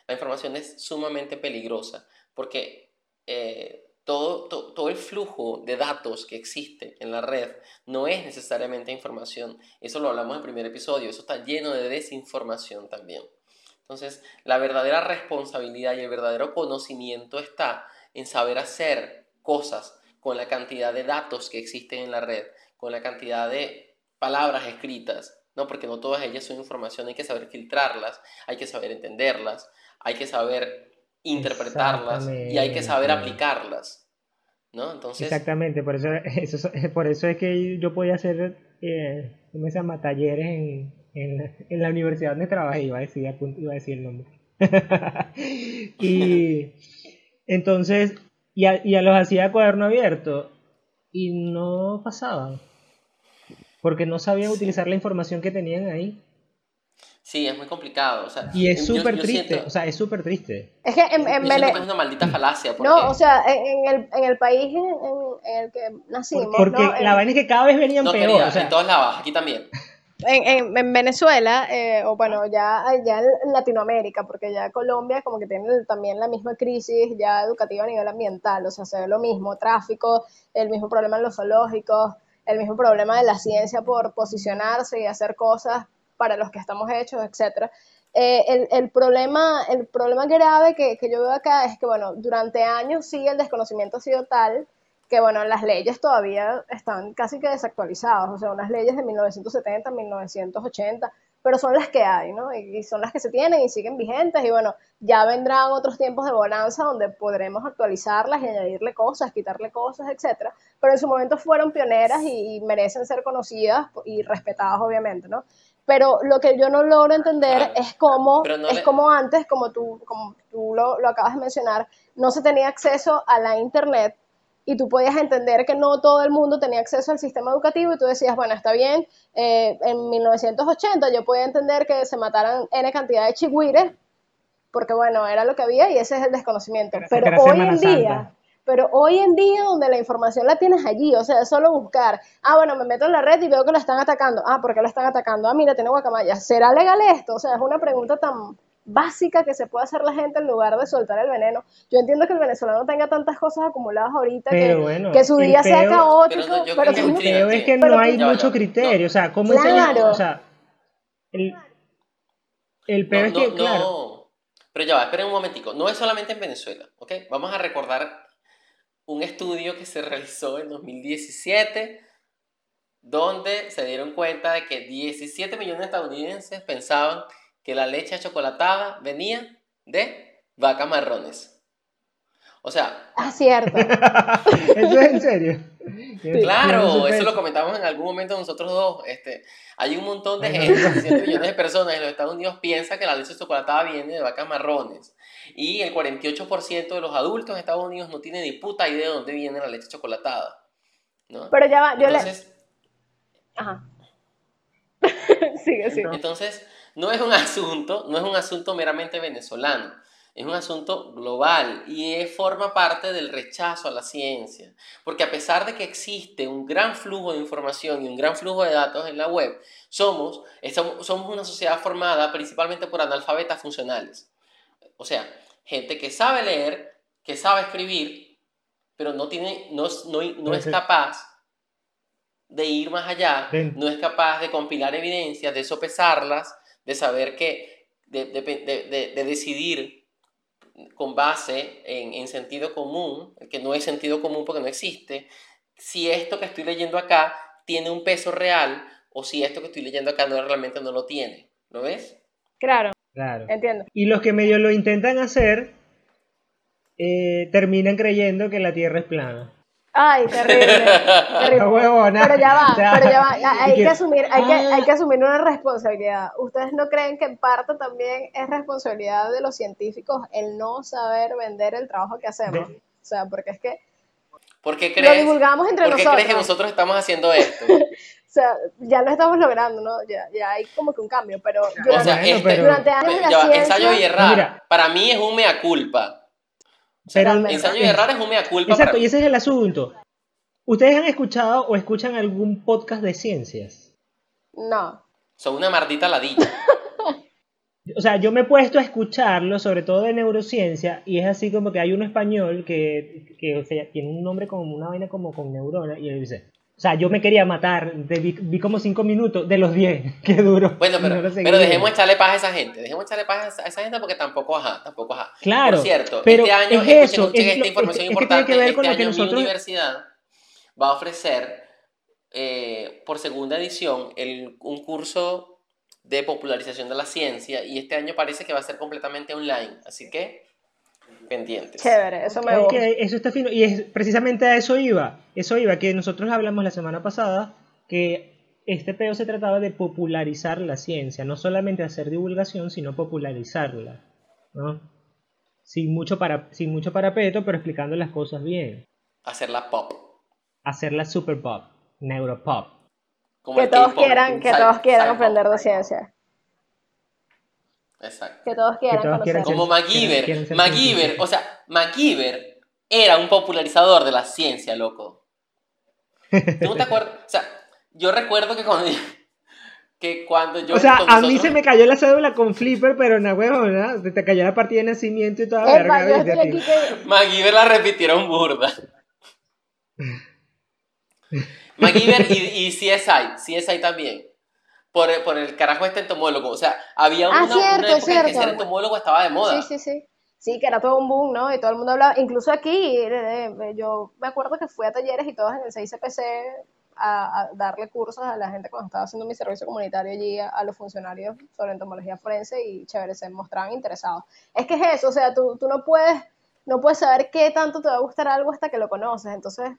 La información es sumamente peligrosa porque eh, todo, todo, el flujo de datos que existe en la red no es necesariamente información. Eso lo hablamos en el primer episodio. Eso está lleno de desinformación también. Entonces, la verdadera responsabilidad y el verdadero conocimiento está en saber hacer cosas con la cantidad de datos que existen en la red, con la cantidad de palabras escritas, ¿no? Porque no todas ellas son información, hay que saber filtrarlas, hay que saber entenderlas, hay que saber interpretarlas y hay que saber aplicarlas, ¿no? Entonces... Exactamente, por eso, *laughs* eso, *laughs* por eso es que yo podía hacer, eh, ¿cómo se llama? Talleres en, en, la universidad donde trabajé, iba a decir, iba a decir el nombre. *laughs* y entonces, ya, ya los hacía cuaderno abierto y no pasaban porque no sabían utilizar la información que tenían ahí. Sí, es muy complicado. y es súper triste, o sea, es súper triste. Es que en, en es una maldita falacia. No, o sea, en, el, en el país en, el que nacimos. Porque la vaina es que cada vez venían peor. o sea, en todos lados, aquí también. En, en, Venezuela, eh, o bueno, ya, ya en Latinoamérica, porque ya Colombia como que tiene también la misma crisis ya educativa a nivel ambiental, o sea, se ve lo mismo, tráfico, el mismo problema en los zoológicos, el mismo problema de la ciencia por posicionarse y hacer cosas para los que estamos hechos, etc. Eh, el, problema, el problema grave que, yo veo acá es que, bueno, durante años sí el desconocimiento ha sido tal que, bueno, las leyes todavía están casi que desactualizadas, o sea, unas leyes de 1970, 1980, pero son las que hay, ¿no? Y, son las que se tienen y siguen vigentes y bueno, ya vendrán otros tiempos de bonanza donde podremos actualizarlas y añadirle cosas, quitarle cosas, etcétera, pero en su momento fueron pioneras y, merecen ser conocidas y respetadas obviamente, ¿no? Pero lo que yo no logro entender es cómo, es como antes, como tú, como tú lo, lo acabas de mencionar, no se tenía acceso a la internet y tú podías entender que no todo el mundo tenía acceso al sistema educativo y tú decías, bueno, está bien, eh, en 1980 yo podía entender que se mataran N cantidad de chigüires, porque bueno, era lo que había y ese es el desconocimiento. Pero, hoy en día, pero hoy en día donde la información la tienes allí, o sea, es solo buscar, ah, bueno, me meto en la red y veo que lo están atacando, ah, ¿por qué lo están atacando? Ah, mira, tiene guacamaya, ¿será legal esto? O sea, es una pregunta tan básica que se puede hacer la gente en lugar de soltar el veneno. Yo entiendo que el venezolano tenga tantas cosas acumuladas ahorita que, su día sea caótico, pero, peor es que no hay mucho criterio, o sea, ¿cómo claro. o sea, el, el peor es que, claro. Pero ya va, esperen un momentico, no es solamente en Venezuela, ¿ok? Vamos a recordar un estudio que se realizó en 2017 donde se dieron cuenta de que 17 millones de estadounidenses pensaban que la leche chocolatada venía de vacas marrones. O sea... Ah, cierto. *laughs* ¿Eso es en serio? Claro, eso lo comentamos en algún momento nosotros dos. Este, hay un montón de gente, millones de personas en los Estados Unidos piensa que la leche chocolatada viene de vacas marrones. Y el 48% de los adultos en Estados Unidos no tiene ni puta idea de dónde viene la leche chocolatada. ¿no? Pero ya va, yo Entonces, le... Ajá. *laughs* sigue, sigue. Entonces, no es un asunto, no es un asunto meramente venezolano. es un asunto global y forma parte del rechazo a la ciencia. Porque a pesar de que existe un gran flujo de información y un gran flujo de datos en la web, somos, somos una sociedad formada principalmente por analfabetas funcionales. O sea, gente que sabe leer, que sabe escribir, pero no, tiene, no, no, es capaz de ir más allá, no es capaz de compilar evidencias, de sopesarlas, de saber que, de, de, de decidir con base en, sentido común, que no es sentido común porque no existe, si esto que estoy leyendo acá tiene un peso real o si esto que estoy leyendo acá no realmente no lo tiene. ¿Lo ves? Claro. Claro. Entiendo. Y los que medio lo intentan hacer eh, terminan creyendo que la Tierra es plana. Ay, terrible. *laughs* terrible. Pero ya va, pero ya va. Hay que, asumir, hay, que, hay que asumir una responsabilidad. ¿Ustedes no creen que en parte también es responsabilidad de los científicos el no saber vender el trabajo que hacemos? O sea, porque es que ¿Por qué crees, lo divulgamos entre ¿por qué crees que nosotros estamos haciendo esto? *laughs* o sea, ya lo estamos logrando, ¿no? Ya, ya hay como que un cambio, pero durante, o sea, este, durante años la ciencia, ensayo y errar, para mí es un mea culpa. Pero, ensayo y errar es un mea culpa. Exacto, y ese es el asunto. ¿Ustedes han escuchado o escuchan algún podcast de ciencias? No. Son una maldita ladilla. *laughs* o sea, yo me he puesto a escucharlo, sobre todo de neurociencia, y es así como que hay uno español que, que o sea, tiene un nombre como una vaina como con neurona, y él dice, o sea, yo me quería matar, vi, como cinco minutos de los diez, *laughs* qué duro. Bueno, pero, pero dejemos echarle paz a esa gente, dejemos echarle paz a esa gente porque tampoco, ajá, tampoco, ajá. Claro, Por cierto, pero este año, es eso, escuchen, esta información es, importante, que ver este con año nosotros... mi universidad va a ofrecer eh, por segunda edición el, un curso de popularización de la ciencia y este año parece que va a ser completamente online, así que pendientes. Chévere, eso me gusta. eso está fino. Y es, precisamente a eso iba. Eso iba, que nosotros hablamos la semana pasada que este peo se trataba de popularizar la ciencia, no solamente hacer divulgación, sino popularizarla. ¿no? Sin, mucho para, sin mucho parapeto, pero explicando las cosas bien. Hacerla pop. Hacerla super pop, neuropop. que todos quieran, que todos quieran aprender de ciencia. Exacto. Que todos quieran, Como MacGyver. MacGyver, o sea, MacGyver era un popularizador de la ciencia, loco. ¿Tú no te acuerdas? O sea, yo recuerdo que cuando, *laughs* que cuando yo... O sea, a mí se me cayó la cédula con Flipper, pero no, huevo, ¿no? Se te cayó la partida de nacimiento y toda la verga. MacGyver la repitieron burda. *laughs* MacGyver y, y CSI, CSI también por, por el carajo este entomólogo. O sea, había una, ah, cierto, época en que ser entomólogo estaba de moda. Sí, sí, sí. Sí, que era todo un boom, ¿no? Y todo el mundo hablaba, incluso aquí, yo me acuerdo que fui a talleres y todos en el 6CPC a, darle cursos a la gente cuando estaba haciendo mi servicio comunitario allí, a, los funcionarios sobre entomología forense y chévere, se mostraban interesados. Es que es eso, o sea, tú, tú no puedes no puedes saber qué tanto te va a gustar algo hasta que lo conoces, entonces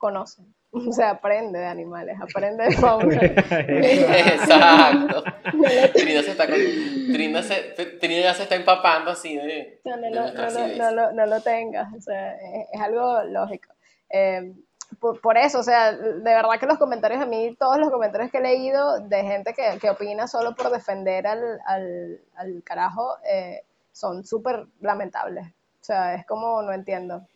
conoce. *laughs* O sea, aprende de animales, aprende de *laughs* fauna. Exacto. *laughs* Trina se está Trina se, Trina ya se está empapando así de. No, no, no, no, no, lo tengas. O sea, es, algo lógico. Eh, por, eso, o sea, de verdad que los comentarios a mí, todos los comentarios que he leído de gente que, que opina solo por defender al, al, al carajo eh, son súper lamentables. O sea, es como, no entiendo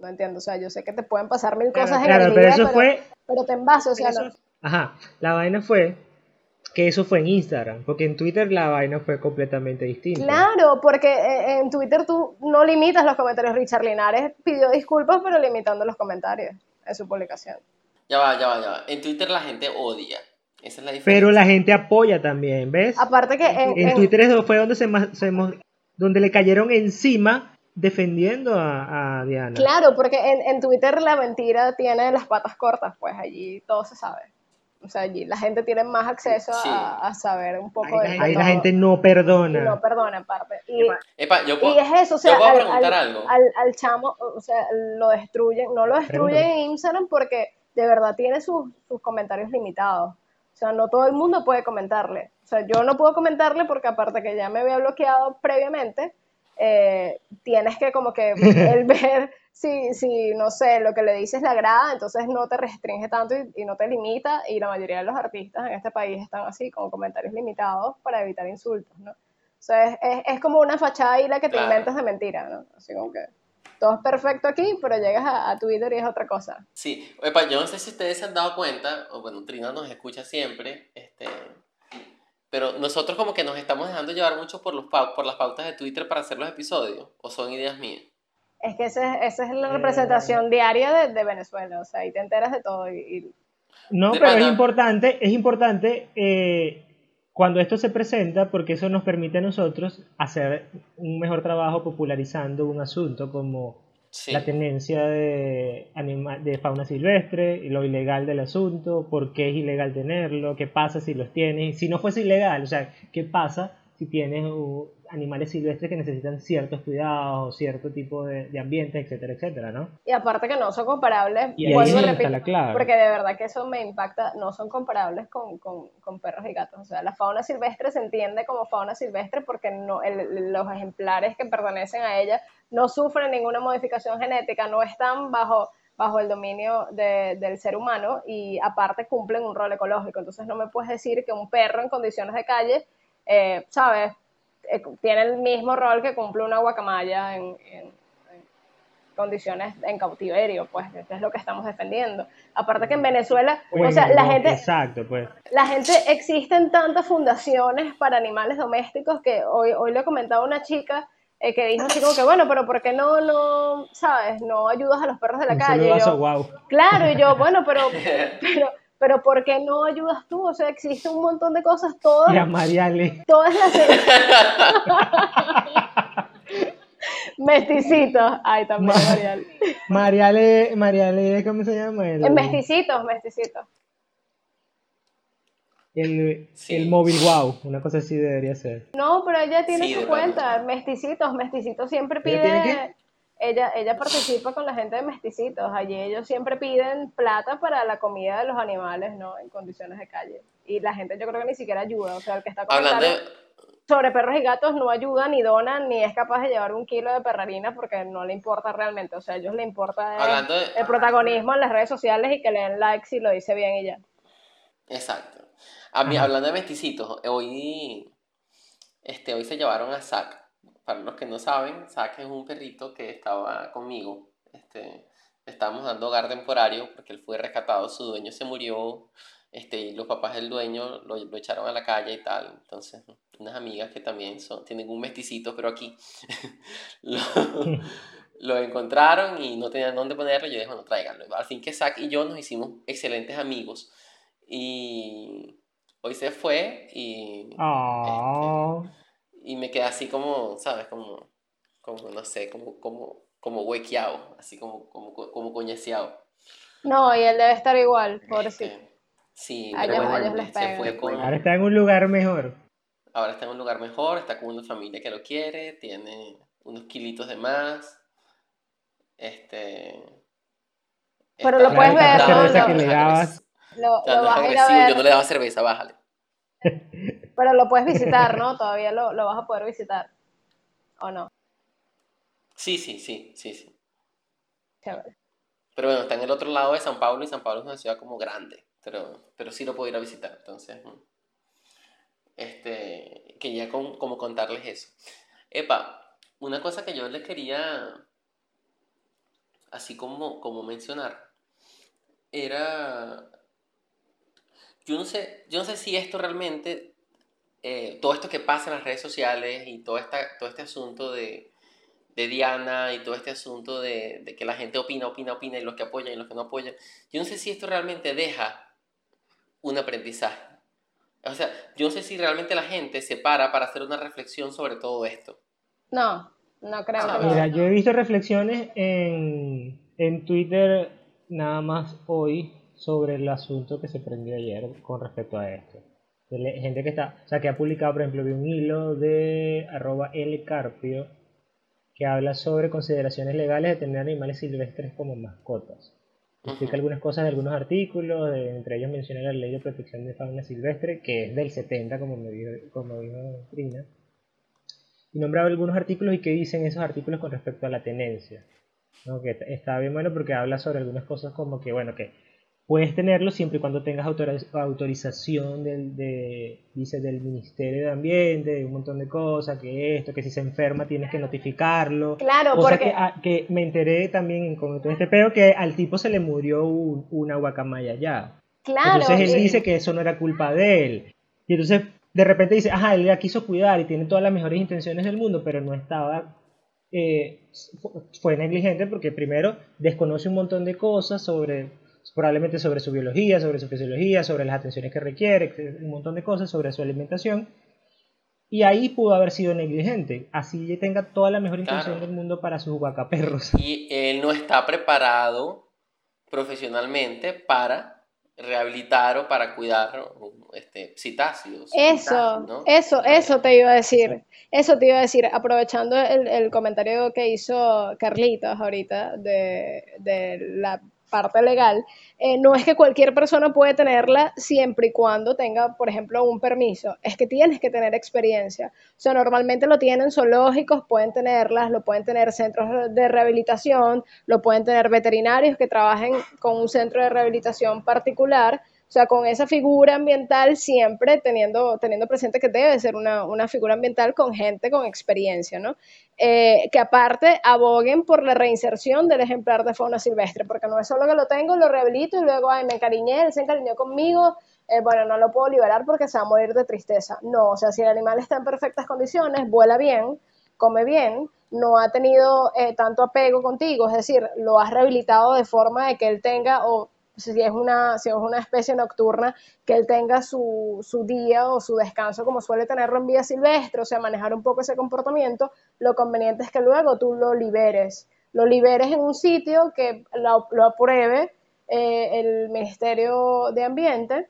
no entiendo, o sea, yo sé que te pueden pasar mil cosas en el pero, eso fue, pero te envaso, o sea, no. Ajá, la vaina fue que eso fue en Instagram, porque en Twitter la vaina fue completamente distinta. Claro, porque eh, en Twitter tú no limitas los comentarios. Richard Linares pidió disculpas, pero limitando los comentarios en su publicación. Ya va, ya va, ya va. En Twitter la gente odia. Esa es la diferencia. Pero la gente apoya también, ¿ves? Aparte que en, en, Twitter fue donde se, se, donde le cayeron encima defendiendo a, Diana. Claro, porque en, en, Twitter la mentira tiene las patas cortas, pues allí todo se sabe. O sea, allí la gente tiene más acceso a, saber un poco de Ahí la gente no perdona. no perdona, en parte. Y, yo puedo, y es eso, o sea, puedo al, preguntar al, algo. Al, chamo, o sea, lo destruyen, no lo destruyen en Instagram porque de verdad tiene sus, sus comentarios limitados. O sea, no todo el mundo puede comentarle. O sea, yo no puedo comentarle porque aparte que ya me había bloqueado previamente, eh, tienes que como que el *laughs* ver si, si, no sé, lo que le dices le agrada, entonces no te restringe tanto y, no te limita, y la mayoría de los artistas en este país están así, con comentarios limitados para evitar insultos, ¿no? Sea, es, es, como una fachada y la que te Claro. inventas de mentira, ¿no? Así como que todo es perfecto aquí, pero llegas a, a Twitter y es otra cosa. Sí, yo no sé si ustedes se han dado cuenta, o bueno, Trina nos escucha siempre, este, pero nosotros como que nos estamos dejando llevar mucho por, los por las pautas de Twitter para hacer los episodios, o son ideas mías. Es que ese- esa es la Eh. representación diaria de, de Venezuela, o sea, ahí te enteras de todo y, y- No, De pero es importante, es importante eh, cuando esto se presenta porque eso nos permite a nosotros hacer un mejor trabajo popularizando un asunto como Sí, la tenencia de, anima- de fauna silvestre, y lo ilegal del asunto, por qué es ilegal tenerlo, qué pasa si los tienes, si no fuese ilegal, o sea, qué pasa si tienes animales silvestres que necesitan ciertos cuidados, cierto tipo de, de ambientes, etcétera, etcétera, ¿no? y aparte que no son comparables, Y ahí repito, está la clave. porque de verdad que eso me impacta, no son comparables con, con- con perros y gatos, o sea, la fauna silvestre se entiende como fauna silvestre porque no, el- los ejemplares que pertenecen a ella no sufren ninguna modificación genética, no están bajo bajo el dominio de- del ser humano y aparte cumplen un rol ecológico. Entonces no me puedes decir que un perro en condiciones de calle, eh, ¿sabes? Eh, tiene el mismo rol que cumple una guacamaya en, en- en condiciones en cautiverio, pues que es lo que estamos defendiendo. Aparte que en Venezuela, o sea, la Bueno, gente, Exacto, pues. la gente, existen tantas fundaciones para animales domésticos que hoy, hoy le comentaba a una chica eh, que dijo así como que, bueno, pero ¿por qué no, no, sabes, no ayudas a los perros de la Un calle? Y saludazo, yo, wow. Claro, y yo, *laughs* bueno, pero, *laughs* pero, pero ¿por qué no ayudas tú? O sea, existe un montón de cosas, todas, Y a Mariale. todas las... *laughs* Mesticitos, ay, también, Ma- Marial. Mariale, Mariale, ¿cómo se llama? El, Eh, Mesticitos, mesticitos. el, Sí. el móvil wow, una cosa así debería ser. No, pero ella tiene Sí, su cuenta. Mesticitos, Mesticitos siempre ¿Ella tiene pide... Ella, ella participa con la gente de Mesticitos. Allí ellos siempre piden plata para la comida de los animales, ¿no? En condiciones de calle. Y la gente yo creo que ni siquiera ayuda. O sea, el que está hablando sobre perros y gatos no ayuda, ni dona, ni es capaz de llevar un kilo de perrarina porque no le importa realmente. O sea, a ellos le importa de- el protagonismo en las redes sociales y que le den likes si lo dice bien y ya. Exacto. A mí, hablando de mesticitos, hoy, este, hoy se llevaron a Zack. Para los que no saben, Zack es un perrito que estaba conmigo. Este, estábamos dando hogar temporario porque él fue rescatado, su dueño se murió, este, y los papás del dueño lo, lo echaron a la calle y tal. Entonces, unas amigas que también son, tienen un mesticito, pero aquí, *laughs* lo, *laughs* lo encontraron y no tenían dónde ponerlo. Y yo dije, bueno, tráiganlo. Al fin que Zack y yo nos hicimos excelentes amigos. Y hoy se fue y, Ah, y me quedé así como, ¿sabes? Como, como no sé, como, como, como huequeado, así como, como, como coñeceado. No, y él debe estar igual, pobrecito. Este, sí, pero bueno, ellos les se fue con, ahora está en un lugar mejor. ahora está en un lugar mejor, está con una familia que lo quiere, tiene unos kilitos de más. Este. Pero lo puedes ver, ¿no? está Lo- que le dabas. Lo, lo no es vas a ir a agresivo, ver, yo no le daba cerveza, bájale. *laughs* pero lo puedes visitar, ¿no? Todavía lo, lo vas a poder visitar. ¿O no? Sí, sí, sí, sí, sí. Chévere. Pero bueno, está en el otro lado de San Pablo y San Pablo es una ciudad como grande, pero, pero sí lo puedo ir a visitar, entonces, mm, este, quería con- como contarles eso. Epa, una cosa que yo les quería, así como, como mencionar, era, yo no sé, yo no sé si esto realmente, eh, todo esto que pasa en las redes sociales y todo, esta, todo este asunto de, de Diana y todo este asunto de, de que la gente opina, opina, opina y los que apoyan y los que no apoyan, yo no sé si esto realmente deja un aprendizaje. O sea, yo no sé si realmente la gente se para para hacer una reflexión sobre todo esto. No, no creo Ah, que Mira, yo he visto reflexiones en, en Twitter nada más hoy sobre el asunto que se prendió ayer con respecto a esto. Gente que está, o sea, que ha publicado, por ejemplo, vi un hilo de arroba lcarpio que habla sobre consideraciones legales de tener animales silvestres como mascotas. Explica algunas cosas de algunos artículos, de- entre ellos menciona la ley de protección de fauna silvestre, que es del 70, como me dijo, como dijo Trina y nombraba algunos artículos y qué dicen esos artículos con respecto a la tenencia. ¿no? Que está bien bueno porque habla sobre algunas cosas como que, bueno, que puedes tenerlo siempre y cuando tengas autorización del, de, dice, del Ministerio de Ambiente, de un montón de cosas, que esto, que si se enferma tienes que notificarlo. Claro, cosa porque... que, ah, que me enteré también con todo este peo que al tipo se le murió una guacamaya ya. Claro. Entonces él dice que eso no era culpa de él. Y entonces de repente dice, ajá, él la quiso cuidar y tiene todas las mejores intenciones del mundo, pero no estaba eh, fue negligente porque primero desconoce un montón de cosas sobre, probablemente sobre su biología, sobre su fisiología, sobre las atenciones que requiere, un montón de cosas sobre su alimentación. Y ahí pudo haber sido negligente. Así tenga toda la mejor intención del mundo para sus guacaperros. Y él no está preparado profesionalmente para rehabilitar o para cuidar este, citácidos. Eso, eso, eso te iba a decir. Eso te iba a decir, aprovechando el, comentario que hizo Carlitos ahorita de, de la parte legal, eh, no es que cualquier persona puede tenerla siempre y cuando tenga, por ejemplo, un permiso, es que tienes que tener experiencia. O sea, normalmente lo tienen zoológicos, pueden tenerlas, lo pueden tener centros de rehabilitación, lo pueden tener veterinarios que trabajen con un centro de rehabilitación particular, o sea, con esa figura ambiental siempre teniendo, teniendo presente que debe ser una, una figura ambiental con gente con experiencia, ¿no? Eh, que aparte aboguen por la reinserción del ejemplar de fauna silvestre, porque no es solo que lo tengo, lo rehabilito y luego, ay, me encariñé, él se encariñó conmigo, eh, bueno, no lo puedo liberar porque se va a morir de tristeza. No, o sea, si el animal está en perfectas condiciones, vuela bien, come bien, no ha tenido eh, tanto apego contigo, es decir, lo has rehabilitado de forma de que él tenga o si es una, si es una especie nocturna, que él tenga su, su, día o su descanso como suele tenerlo en vida silvestre, o sea, manejar un poco ese comportamiento, lo conveniente es que luego tú lo liberes, lo liberes en un sitio que lo, lo apruebe eh, el Ministerio de Ambiente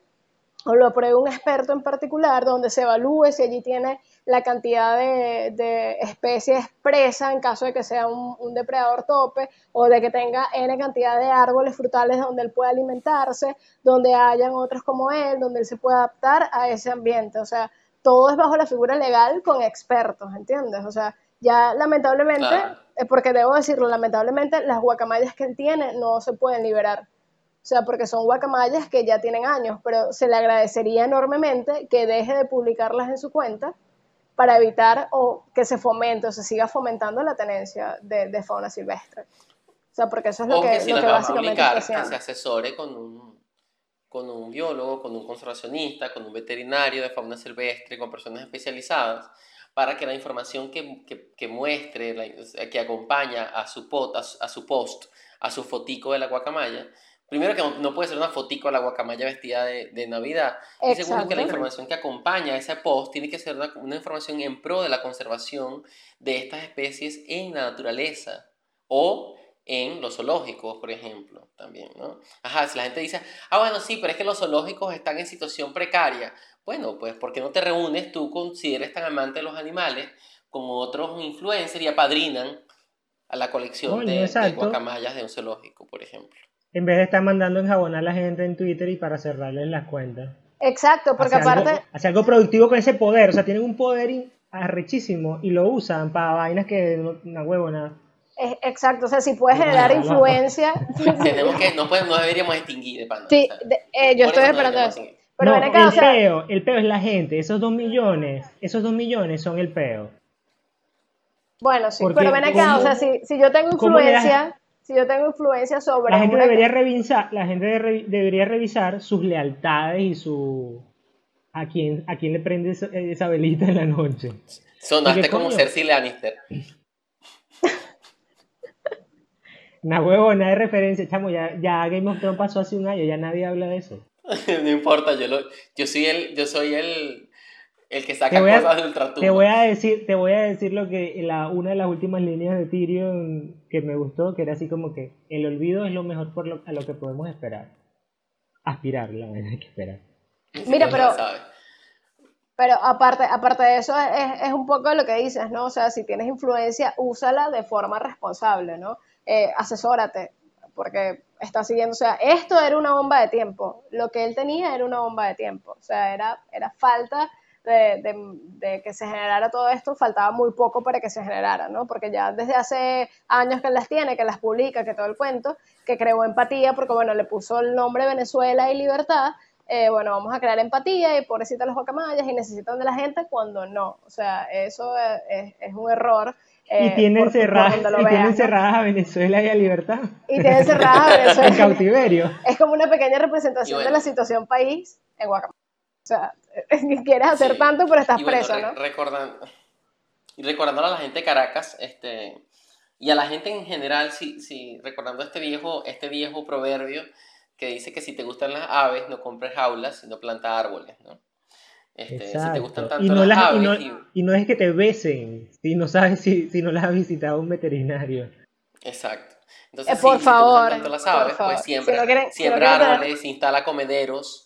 o lo apruebe un experto en particular, donde se evalúe si allí tiene la cantidad de, especies presa en caso de que sea un, depredador tope o de que tenga N cantidad de árboles frutales donde él pueda alimentarse, donde hayan otros como él, donde él se pueda adaptar a ese ambiente. O sea, todo es bajo la figura legal con expertos, ¿entiendes? O sea, ya lamentablemente, eh, porque debo decirlo, lamentablemente las guacamayas que él tiene no se pueden liberar. O sea, porque son guacamayas que ya tienen años, pero se le agradecería enormemente que deje de publicarlas en su cuenta para evitar o que se fomente o se siga fomentando la tenencia de, fauna silvestre. O sea, porque eso es lo que, lo que básicamente que se asesore con un, con un biólogo, con un conservacionista, con un veterinario de fauna silvestre, con personas especializadas, para que la información que, que, que muestre, que acompaña a su, pot, a, su post, a su fotico de la guacamaya, Primero que no, puede ser una fotico a la guacamaya vestida de, de Navidad. Y segundo que la información que acompaña a ese post tiene que ser una, información en pro de la conservación de estas especies en la naturaleza o en los zoológicos, por ejemplo, también, ¿no? Ajá, si la gente dice, ah, bueno, sí, pero es que los zoológicos están en situación precaria. Bueno, pues, ¿por qué no te reúnes tú, si eres tan amante de los animales, con otros influencers y apadrinan a la colección de, de guacamayas de un zoológico, por ejemplo? En vez de estar mandando enjabonar a la gente en Twitter y para cerrarles las cuentas. Exacto, porque aparte... hace algo productivo con ese poder, o sea, tienen un poder arrechísimo y lo usan para vainas que una huevo nada. Exacto, o sea, si puedes generar influencia... *laughs* Tenemos que, no, podemos, no deberíamos extinguir de pan. Sí, eh, yo estoy esperando eso. Pero el, peo, el peo es la gente, esos dos millones, esos dos millones son el peo. Bueno, sí, pero ven acá, o sea, si, si yo tengo influencia si yo tengo influencia sobre... La gente, debería revisar, la gente debería revisar sus lealtades y su... A quién, a quién le prende esa, velita en la noche. Sonaste como Cersei Lannister. *laughs* Una huevona de referencia, chamo, ya, ya Game of Thrones pasó hace un año, ya nadie habla de eso. *laughs* no importa, yo, lo, yo soy el, yo soy el, el que saca cosas del ultratumba. Te voy a decir, te voy a decir lo que la, una de las últimas líneas de Tyrion que me gustó, que era así como que el olvido es lo mejor por lo, a lo que podemos esperar. Aspirar, la verdad hay que esperar. Mira, pero pero aparte, aparte de eso es, es, un poco lo que dices, ¿no? O sea, si tienes influencia, úsala de forma responsable, ¿no? Eh, asesórate, porque está siguiendo, o sea, esto era una bomba de tiempo, lo que él tenía era una bomba de tiempo, o sea, era, era falta de, de- de que se generara todo esto, faltaba muy poco para que se generara, ¿no? Porque ya desde hace años que las tiene, que las publica, que todo el cuento, que creó empatía, porque bueno, le puso el nombre Venezuela y libertad, eh, bueno, vamos a crear empatía y pobrecitas los guacamayas y necesitan de la gente cuando no. O sea, eso es, es- es un error. y eh, tienen, por- cerradas, a Venezuela y a Libertad. Y tienen cerradas a *laughs* Venezuela. en cautiverio. Es como una pequeña representación bueno. de la situación país en Guacamaya. O sea, *laughs* quieres hacer Sí. tanto, pero estás Y bueno, preso, re- ¿no? recordando, y recordándole a la gente de Caracas, este, y a la gente en general, si, si, recordando este viejo, este viejo proverbio que dice que si te gustan las aves, no compres jaulas, sino planta árboles, ¿no? Este, si te Exacto. gustan tanto y, no las las- y aves, no- y- y no es que te besen, si no sabes si, si no las has visitado un veterinario. exacto. Entonces, Eh, por sí, si te gustan favor, tanto las por aves, favor. pues Si siembra, no quieren- si no siembra quieren tener- árboles, instala comederos,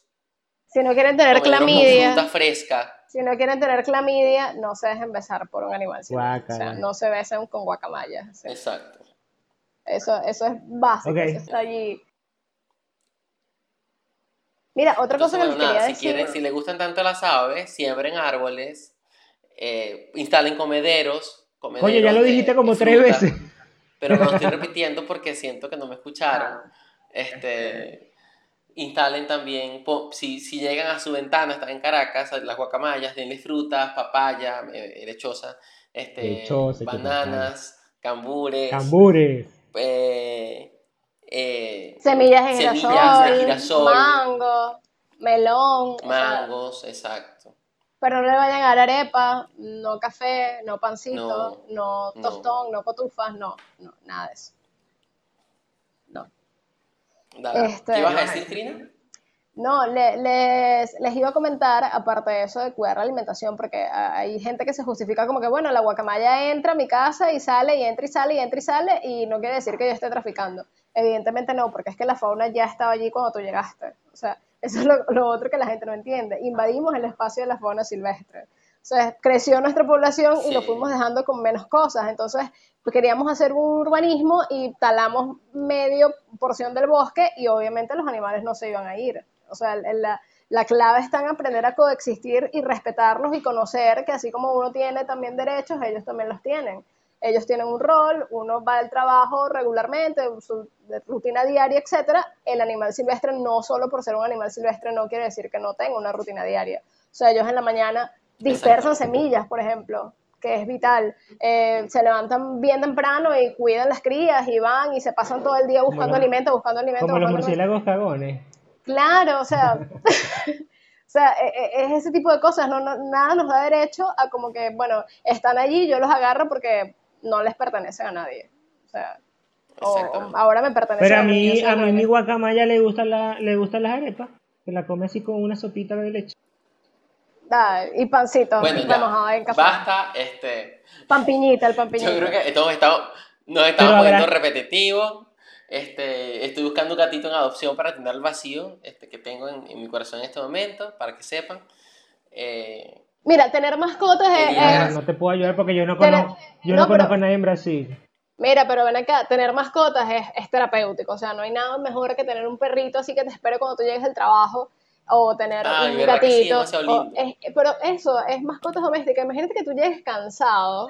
Si no quieren tener clamidia, fruta fresca. si no quieren tener clamidia, no se dejen besar por un animal. O sea, no se besen con guacamayas. sí. Exacto. Eso, eso es básico, eso está allí. Mira, otra cosa que bueno, les quería nada, si, decir. quieren, si les gustan tanto las aves, siembren árboles, eh, instalen comederos. Oye, ya lo dijiste de como tres fruta, veces. Pero me lo estoy repitiendo porque siento que no me escucharon. *laughs* Este, instalen también, si, si llegan a su ventana, están en Caracas, las guacamayas, denles frutas, papaya, eh, lechosa, este, Lechosa, qué bananas, cambures, Cambures. eh, eh, Semillas de semillas girasol, de girasol, mango, melón. o sea, mangos, exacto. pero no le vayan a dar arepa, no café, no pancito, No, no, no. tostón, no cotufas, no, no, nada de eso. No. Dale. Este, ¿Qué ibas a decir, Trina? No, le- les, les iba a comentar, aparte de eso de cuidar la alimentación, porque hay gente que se justifica como que, bueno, la guacamaya entra a mi casa y sale, y entra y sale, y entra y sale, y no quiere decir que yo esté traficando. Evidentemente no, porque es que la fauna ya estaba allí cuando tú llegaste. O sea, eso es lo, lo otro que la gente no entiende. Invadimos el espacio de la fauna silvestre. O sea, creció nuestra población y lo fuimos dejando con menos cosas. Entonces, pues, queríamos hacer un urbanismo y talamos medio porción del bosque y obviamente los animales no se iban a ir. O sea, la, la clave está en aprender a coexistir y respetarlos y conocer que así como uno tiene también derechos, ellos también los tienen. Ellos tienen un rol, uno va al trabajo regularmente, su rutina diaria, etcétera. El animal silvestre no solo por ser un animal silvestre no quiere decir que no tenga una rutina diaria. O sea, ellos en la mañana dispersan semillas, por ejemplo, que es vital. Eh, se levantan bien temprano y cuidan las crías y van y se pasan todo el día buscando los- alimento, buscando alimento. Como los buscando alimento. murciélagos cagones. Claro, o sea, *laughs* *laughs* o sea, e- e- es ese tipo de cosas, no, no- nada nos da derecho a como que, bueno, están allí, yo los agarro porque no les pertenecen a nadie. O sea, o, ahora me pertenecen Pero a mí, yo mí, a mí mi guacamaya le gustan la, le gustan las arepas. Se la come así con una sopita de leche. Da, y pancito, Bueno, ya. en café. Basta, este. Pampiñita, el pampiñito. Yo creo que todos estamos, nos estamos Pero poniendo repetitivos. Este, estoy buscando un gatito en adopción para tener el vacío este, que tengo en, en mi corazón en este momento, para que sepan. Eh, Mira, tener mascotas es, es- No, no te puedo ayudar porque yo no Pero- conozco, yo no no, pero- conozco a nadie en Brasil. Mira, pero ven acá, tener mascotas es, es terapéutico, o sea, no hay nada mejor que tener un perrito así que te espere cuando tú llegues del trabajo, o tener Ay, un sí, gatito. demasiado o- es- pero eso, es mascotas domésticas. Imagínate que tú llegues cansado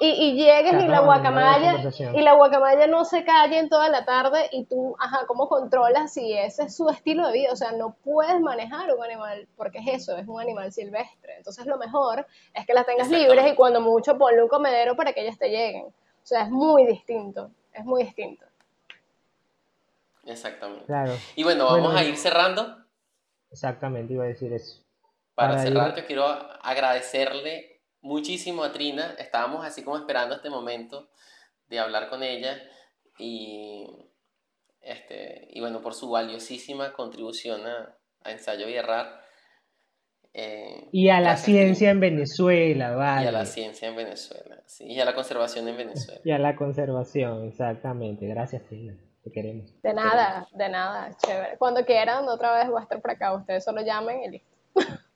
y, y llegues y la guacamaya, conversación. y la guacamaya no se calle en toda la tarde y tú, ajá, ¿cómo controlas si ese es su estilo de vida? O sea, no puedes manejar un animal, porque es eso, es un animal silvestre. Entonces lo mejor es que las tengas libres y cuando mucho ponle un comedero para que ellas te lleguen. O sea, es muy distinto, es muy distinto. exactamente. Claro, Y bueno, vamos Bueno, a ir cerrando. Exactamente, iba a decir eso. Para, Para cerrar, ir- yo quiero agradecerle muchísimo a Trina. Estábamos así como esperando este momento de hablar con ella y, este, y bueno, por su valiosísima contribución a, a Ensayo y Errar. Eh, Y a la ciencia en Venezuela, Trina. vale. Y a la ciencia en Venezuela. sí, y a la conservación en Venezuela. Y a la conservación, exactamente. Gracias, Tina. Te queremos. De nada, de nada, chévere. Cuando quieran, otra vez voy a estar por acá, ustedes solo llamen y listo.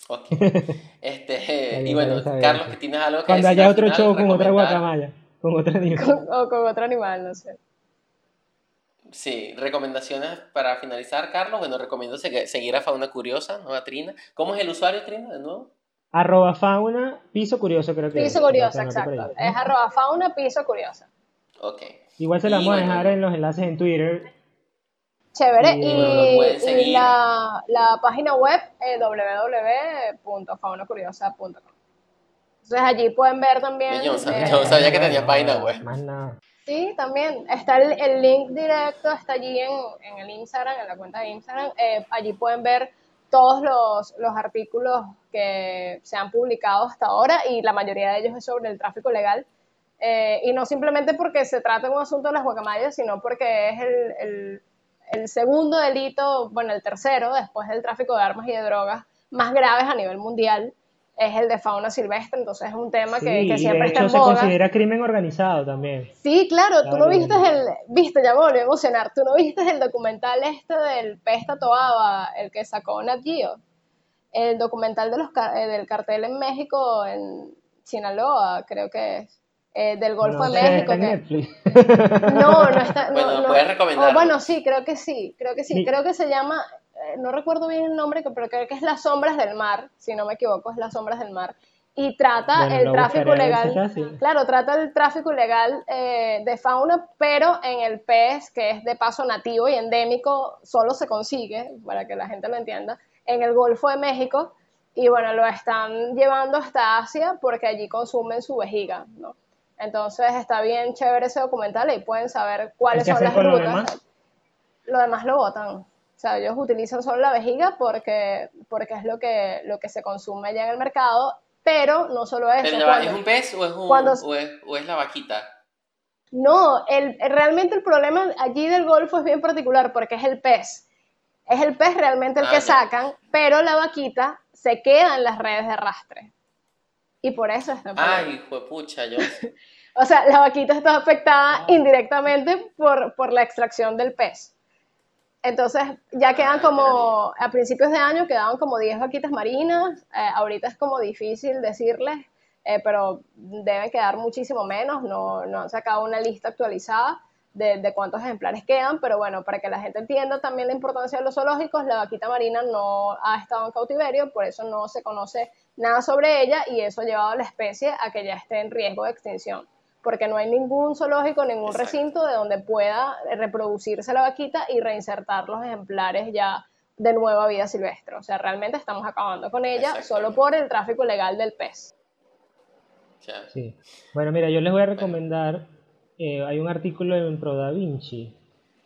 Ok. *laughs* Este, y bueno. Carlos, que tienes algo que Cuando decir haya otro final, show con otra guacamaya, con otra animal. Con- o con otro animal, no sé. Sí, recomendaciones para finalizar, Carlos. Bueno, recomiendo segu- seguir a Fauna Curiosa, ¿no? A Trina. ¿Cómo es el usuario, Trina, de nuevo? Arroba fauna, piso curioso creo que Piso es. curiosa, exacto. Es arroba fauna, piso curiosa. Ok. Igual se la Y vamos a bueno, dejar en los enlaces en Twitter. Chévere. Y, la, la página web eh, www.faunacuriosa.com. Entonces allí pueden ver también. Yo no sabía- eh, yo sabía que tenía página web. Más nada. Sí, también. Está el, el link directo, está allí en, en el Instagram, en la cuenta de Instagram. Eh, allí pueden ver todos los, los artículos que se han publicado hasta ahora y la mayoría de ellos es sobre el tráfico legal. Eh, y no simplemente porque se trata de un asunto de las guacamayas, sino porque es el, el- el segundo delito, bueno, el tercero, después del tráfico de armas y de drogas, más graves a nivel mundial, es el de fauna silvestre. Entonces es un tema que, Sí, que y siempre de está hecho en se boga. considera crimen organizado también. Sí, claro, tú no Claro. viste el, viste, ya me a emocionar, tú no viste el documental este del pez Toaba, el que sacó Nat Geo, el documental de los, eh, del cartel en México, en Sinaloa, creo que es, eh, del Golfo No de México. está en que- Netflix. *laughs* no, no está. No, Bueno, ¿lo no. puedes recomendar? Oh, bueno, sí, creo que sí, creo que sí. Mi- Creo que se llama, eh, no recuerdo bien el nombre, pero creo que es Las Sombras del Mar, si no me equivoco, es Las Sombras del Mar. Y trata Bueno, el tráfico legal. Claro, trata el tráfico ilegal eh, de fauna, pero en el pez, que es de paso nativo y endémico, solo se consigue, para que la gente lo entienda, en el Golfo de México. Y bueno, lo están llevando hasta Asia porque allí consumen su vejiga, ¿no? Entonces está bien chévere ese documental y pueden saber cuáles ¿Qué son las con lo rutas. demás? Lo demás lo botan. O sea, ellos utilizan solo la vejiga porque, porque es lo que, lo que se consume ya en el mercado, pero no solo eso. Pero cuando- ¿es un pez o es, un, cuando- o es, o es la vaquita? No, el, realmente el problema allí del Golfo es bien particular porque es el pez. Es el pez realmente el Ah, que ya. sacan, pero la vaquita se queda en las redes de arrastre. Y por eso está. Ay, hijo de pucha, yo. *laughs* O sea, la vaquita está afectada Ah. indirectamente por, por la extracción del pez. Entonces, ya quedan Ah, como, a principios de año quedaban como 10 vaquitas marinas, eh, ahorita es como difícil decirles, eh, pero deben quedar muchísimo menos, no, no han sacado una lista actualizada de, de cuántos ejemplares quedan, pero bueno, para que la gente entienda también la importancia de los zoológicos, la vaquita marina no ha estado en cautiverio, por eso no se conoce nada sobre ella y eso ha llevado a la especie a que ya esté en riesgo de extinción porque no hay ningún zoológico, ningún Exacto. recinto de donde pueda reproducirse la vaquita y reinsertar los ejemplares ya de nueva vida silvestre. O sea, realmente estamos acabando con ella solo por el tráfico ilegal del pez. Sí. Bueno, mira, yo les voy a recomendar. eh, hay un artículo en Pro Da Vinci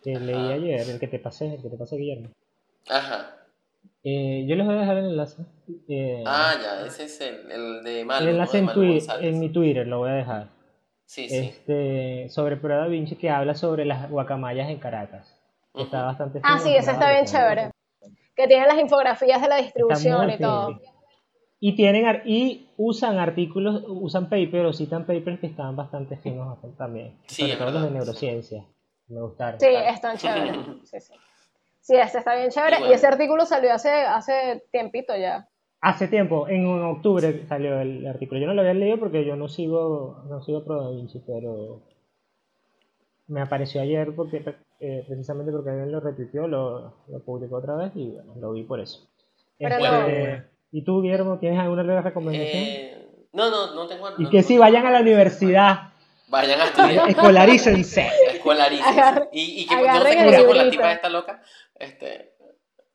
que leí ayer, el que te pasé, el que te pasé, Guillermo. Ajá. Eh, yo les voy a dejar el enlace. eh, Ah, ya, ese es el, el de Malo. el ¿no? enlace De en, Malo twi- González. en mi Twitter lo voy a dejar. Sí, sí. Este, sobre Pro Da Vinci que habla sobre las guacamayas en Caracas. Está Ujú. bastante Ah, fino, sí, ese está bien chévere. Que tiene las infografías de la Está distribución y todo. Y tienen ar- y usan artículos, usan papers o citan papers que están bastante finos también. Sí, sobre es todo los de neurociencia. Me gustaron. Sí, están chéveres. *laughs* Sí, sí. Sí, este está bien chévere. Y Y, bueno. ese artículo salió hace, hace tiempito ya. Hace tiempo, en octubre salió el artículo. Yo no lo había leído porque yo no sigo, no sigo Pro Da Vinci, pero me apareció ayer porque eh, precisamente porque alguien lo repitió, lo, lo publicó otra vez y bueno, lo vi por eso. Pero Este, no- ¿Y tú, Guillermo, tienes alguna otra recomendación? Eh, no, no, no tengo. y no- que no sí, tengo- vayan a la universidad, Vayan a estudiar. *laughs* escolarícense. Escolarícense. Y, y que no agarren se con la tipa esta loca. Este,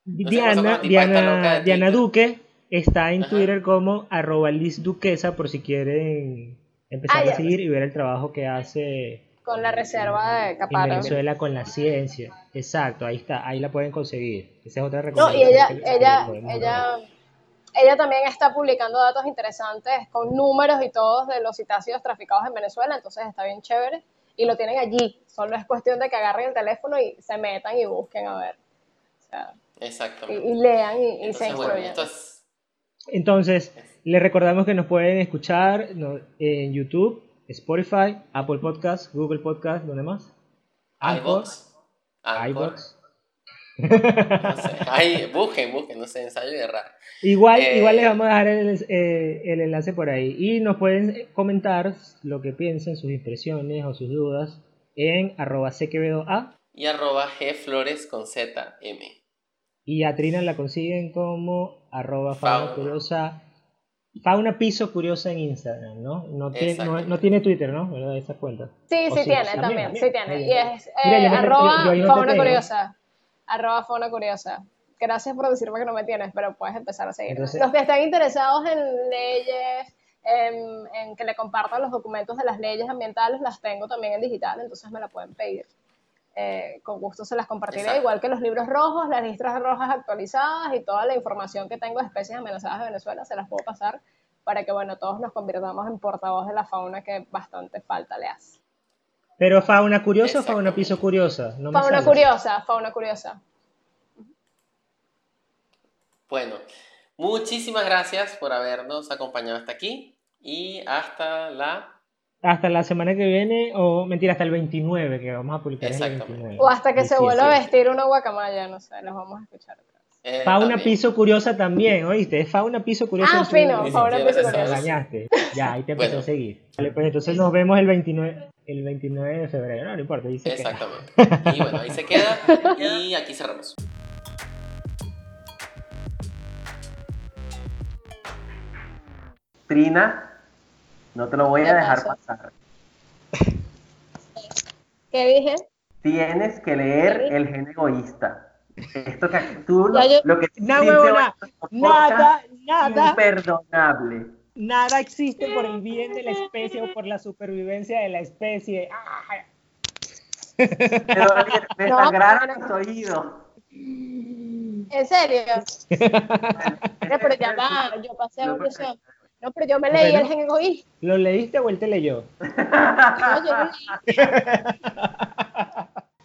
No Diana, loca Diana, Diana. Duque está en Ajá. Twitter como arroba Liz Duquesa por si quieren empezar Ah, a seguir y ver el trabajo que hace Con la reserva de en Capara. Venezuela con la ciencia. Exacto, ahí está, ahí la pueden conseguir. Esa es otra No, recomendación. y ella, ella, ella, ella también está publicando datos interesantes con números y todos de los citácidos traficados en Venezuela, entonces está bien chévere. Y lo tienen allí, solo es cuestión de que agarren el teléfono y se metan y busquen a ver. Sea, y, exactamente. y lean y, y se Entonces, bueno, esto es. Entonces, les recordamos que nos pueden escuchar en YouTube, Spotify, Apple Podcasts, Google Podcasts, ¿dónde más? Anchor, iVoox. No sé. Ahí, busquen, busquen, no sé, ensayo de errar. Igual, Eh, igual les vamos a dejar el, eh, el enlace por ahí. Y nos pueden comentar lo que piensen, sus impresiones o sus dudas en arroba cquevedoa. Y arroba gflores con z m. Y a Trina la consiguen como arroba fauna curiosa Fauna Piso Curiosa en Instagram, ¿no? No tiene, no, Exacto. no tiene Twitter, ¿no? ¿Verdad? Esa cuenta. Sí, sí, sí, tiene, también, sí tiene. Y es Mira, eh, te- arroba yo fauna curiosa. Arroba fauna curiosa. Gracias por decirme que no me tienes, pero puedes empezar a seguir. Entonces- los que estén interesados en leyes, en, en que le compartan los documentos de las leyes ambientales, las tengo también en digital, entonces me la pueden pedir. Eh, con gusto se las compartiré, Exacto. igual que los libros rojos, las listas rojas actualizadas y toda la información que tengo de especies amenazadas de Venezuela, se las puedo pasar para que, bueno, todos nos convirtamos en portavoz de la fauna que bastante falta le hace. Pero Fauna Curiosa o. Fauna Piso Curiosa. No Fauna curiosa, fauna curiosa. Bueno, muchísimas gracias por habernos acompañado hasta aquí y hasta la... Hasta la semana que viene, o mentira, hasta el 29, que vamos a publicar el Exactamente. 29. O hasta que se vuelva a vestir una guacamaya, no sé, los vamos a escuchar otra vez. eh, Fauna también. Piso Curiosa también, ¿oíste? Es Fauna Piso Curiosa. Ah, fino, fauna piso se curiosa. *laughs* Ya, ahí te Bueno. a seguir. Vale, pues entonces nos vemos el 29, el 29 de febrero. No, no importa, dice que. Exactamente. Y bueno, ahí se queda y aquí cerramos. Trina, no te lo voy ¿Qué a dejar pasó? pasar. *laughs* ¿Qué dije? Tienes que leer. El gen egoísta. Esto que tú lo, yo- lo que No, Nada, podcast, nada, imperdonable. nada existe por el bien de la especie o por la supervivencia de la especie. Ah, Me, dolieron- *laughs* me No, sangraron los oídos. ¿En serio? *laughs* Pero ya va, yo pasé a evolución. No, pero yo me leí bueno, el Gengoí. ¿Lo leíste o él te leyó? No, yo lo leí. *laughs*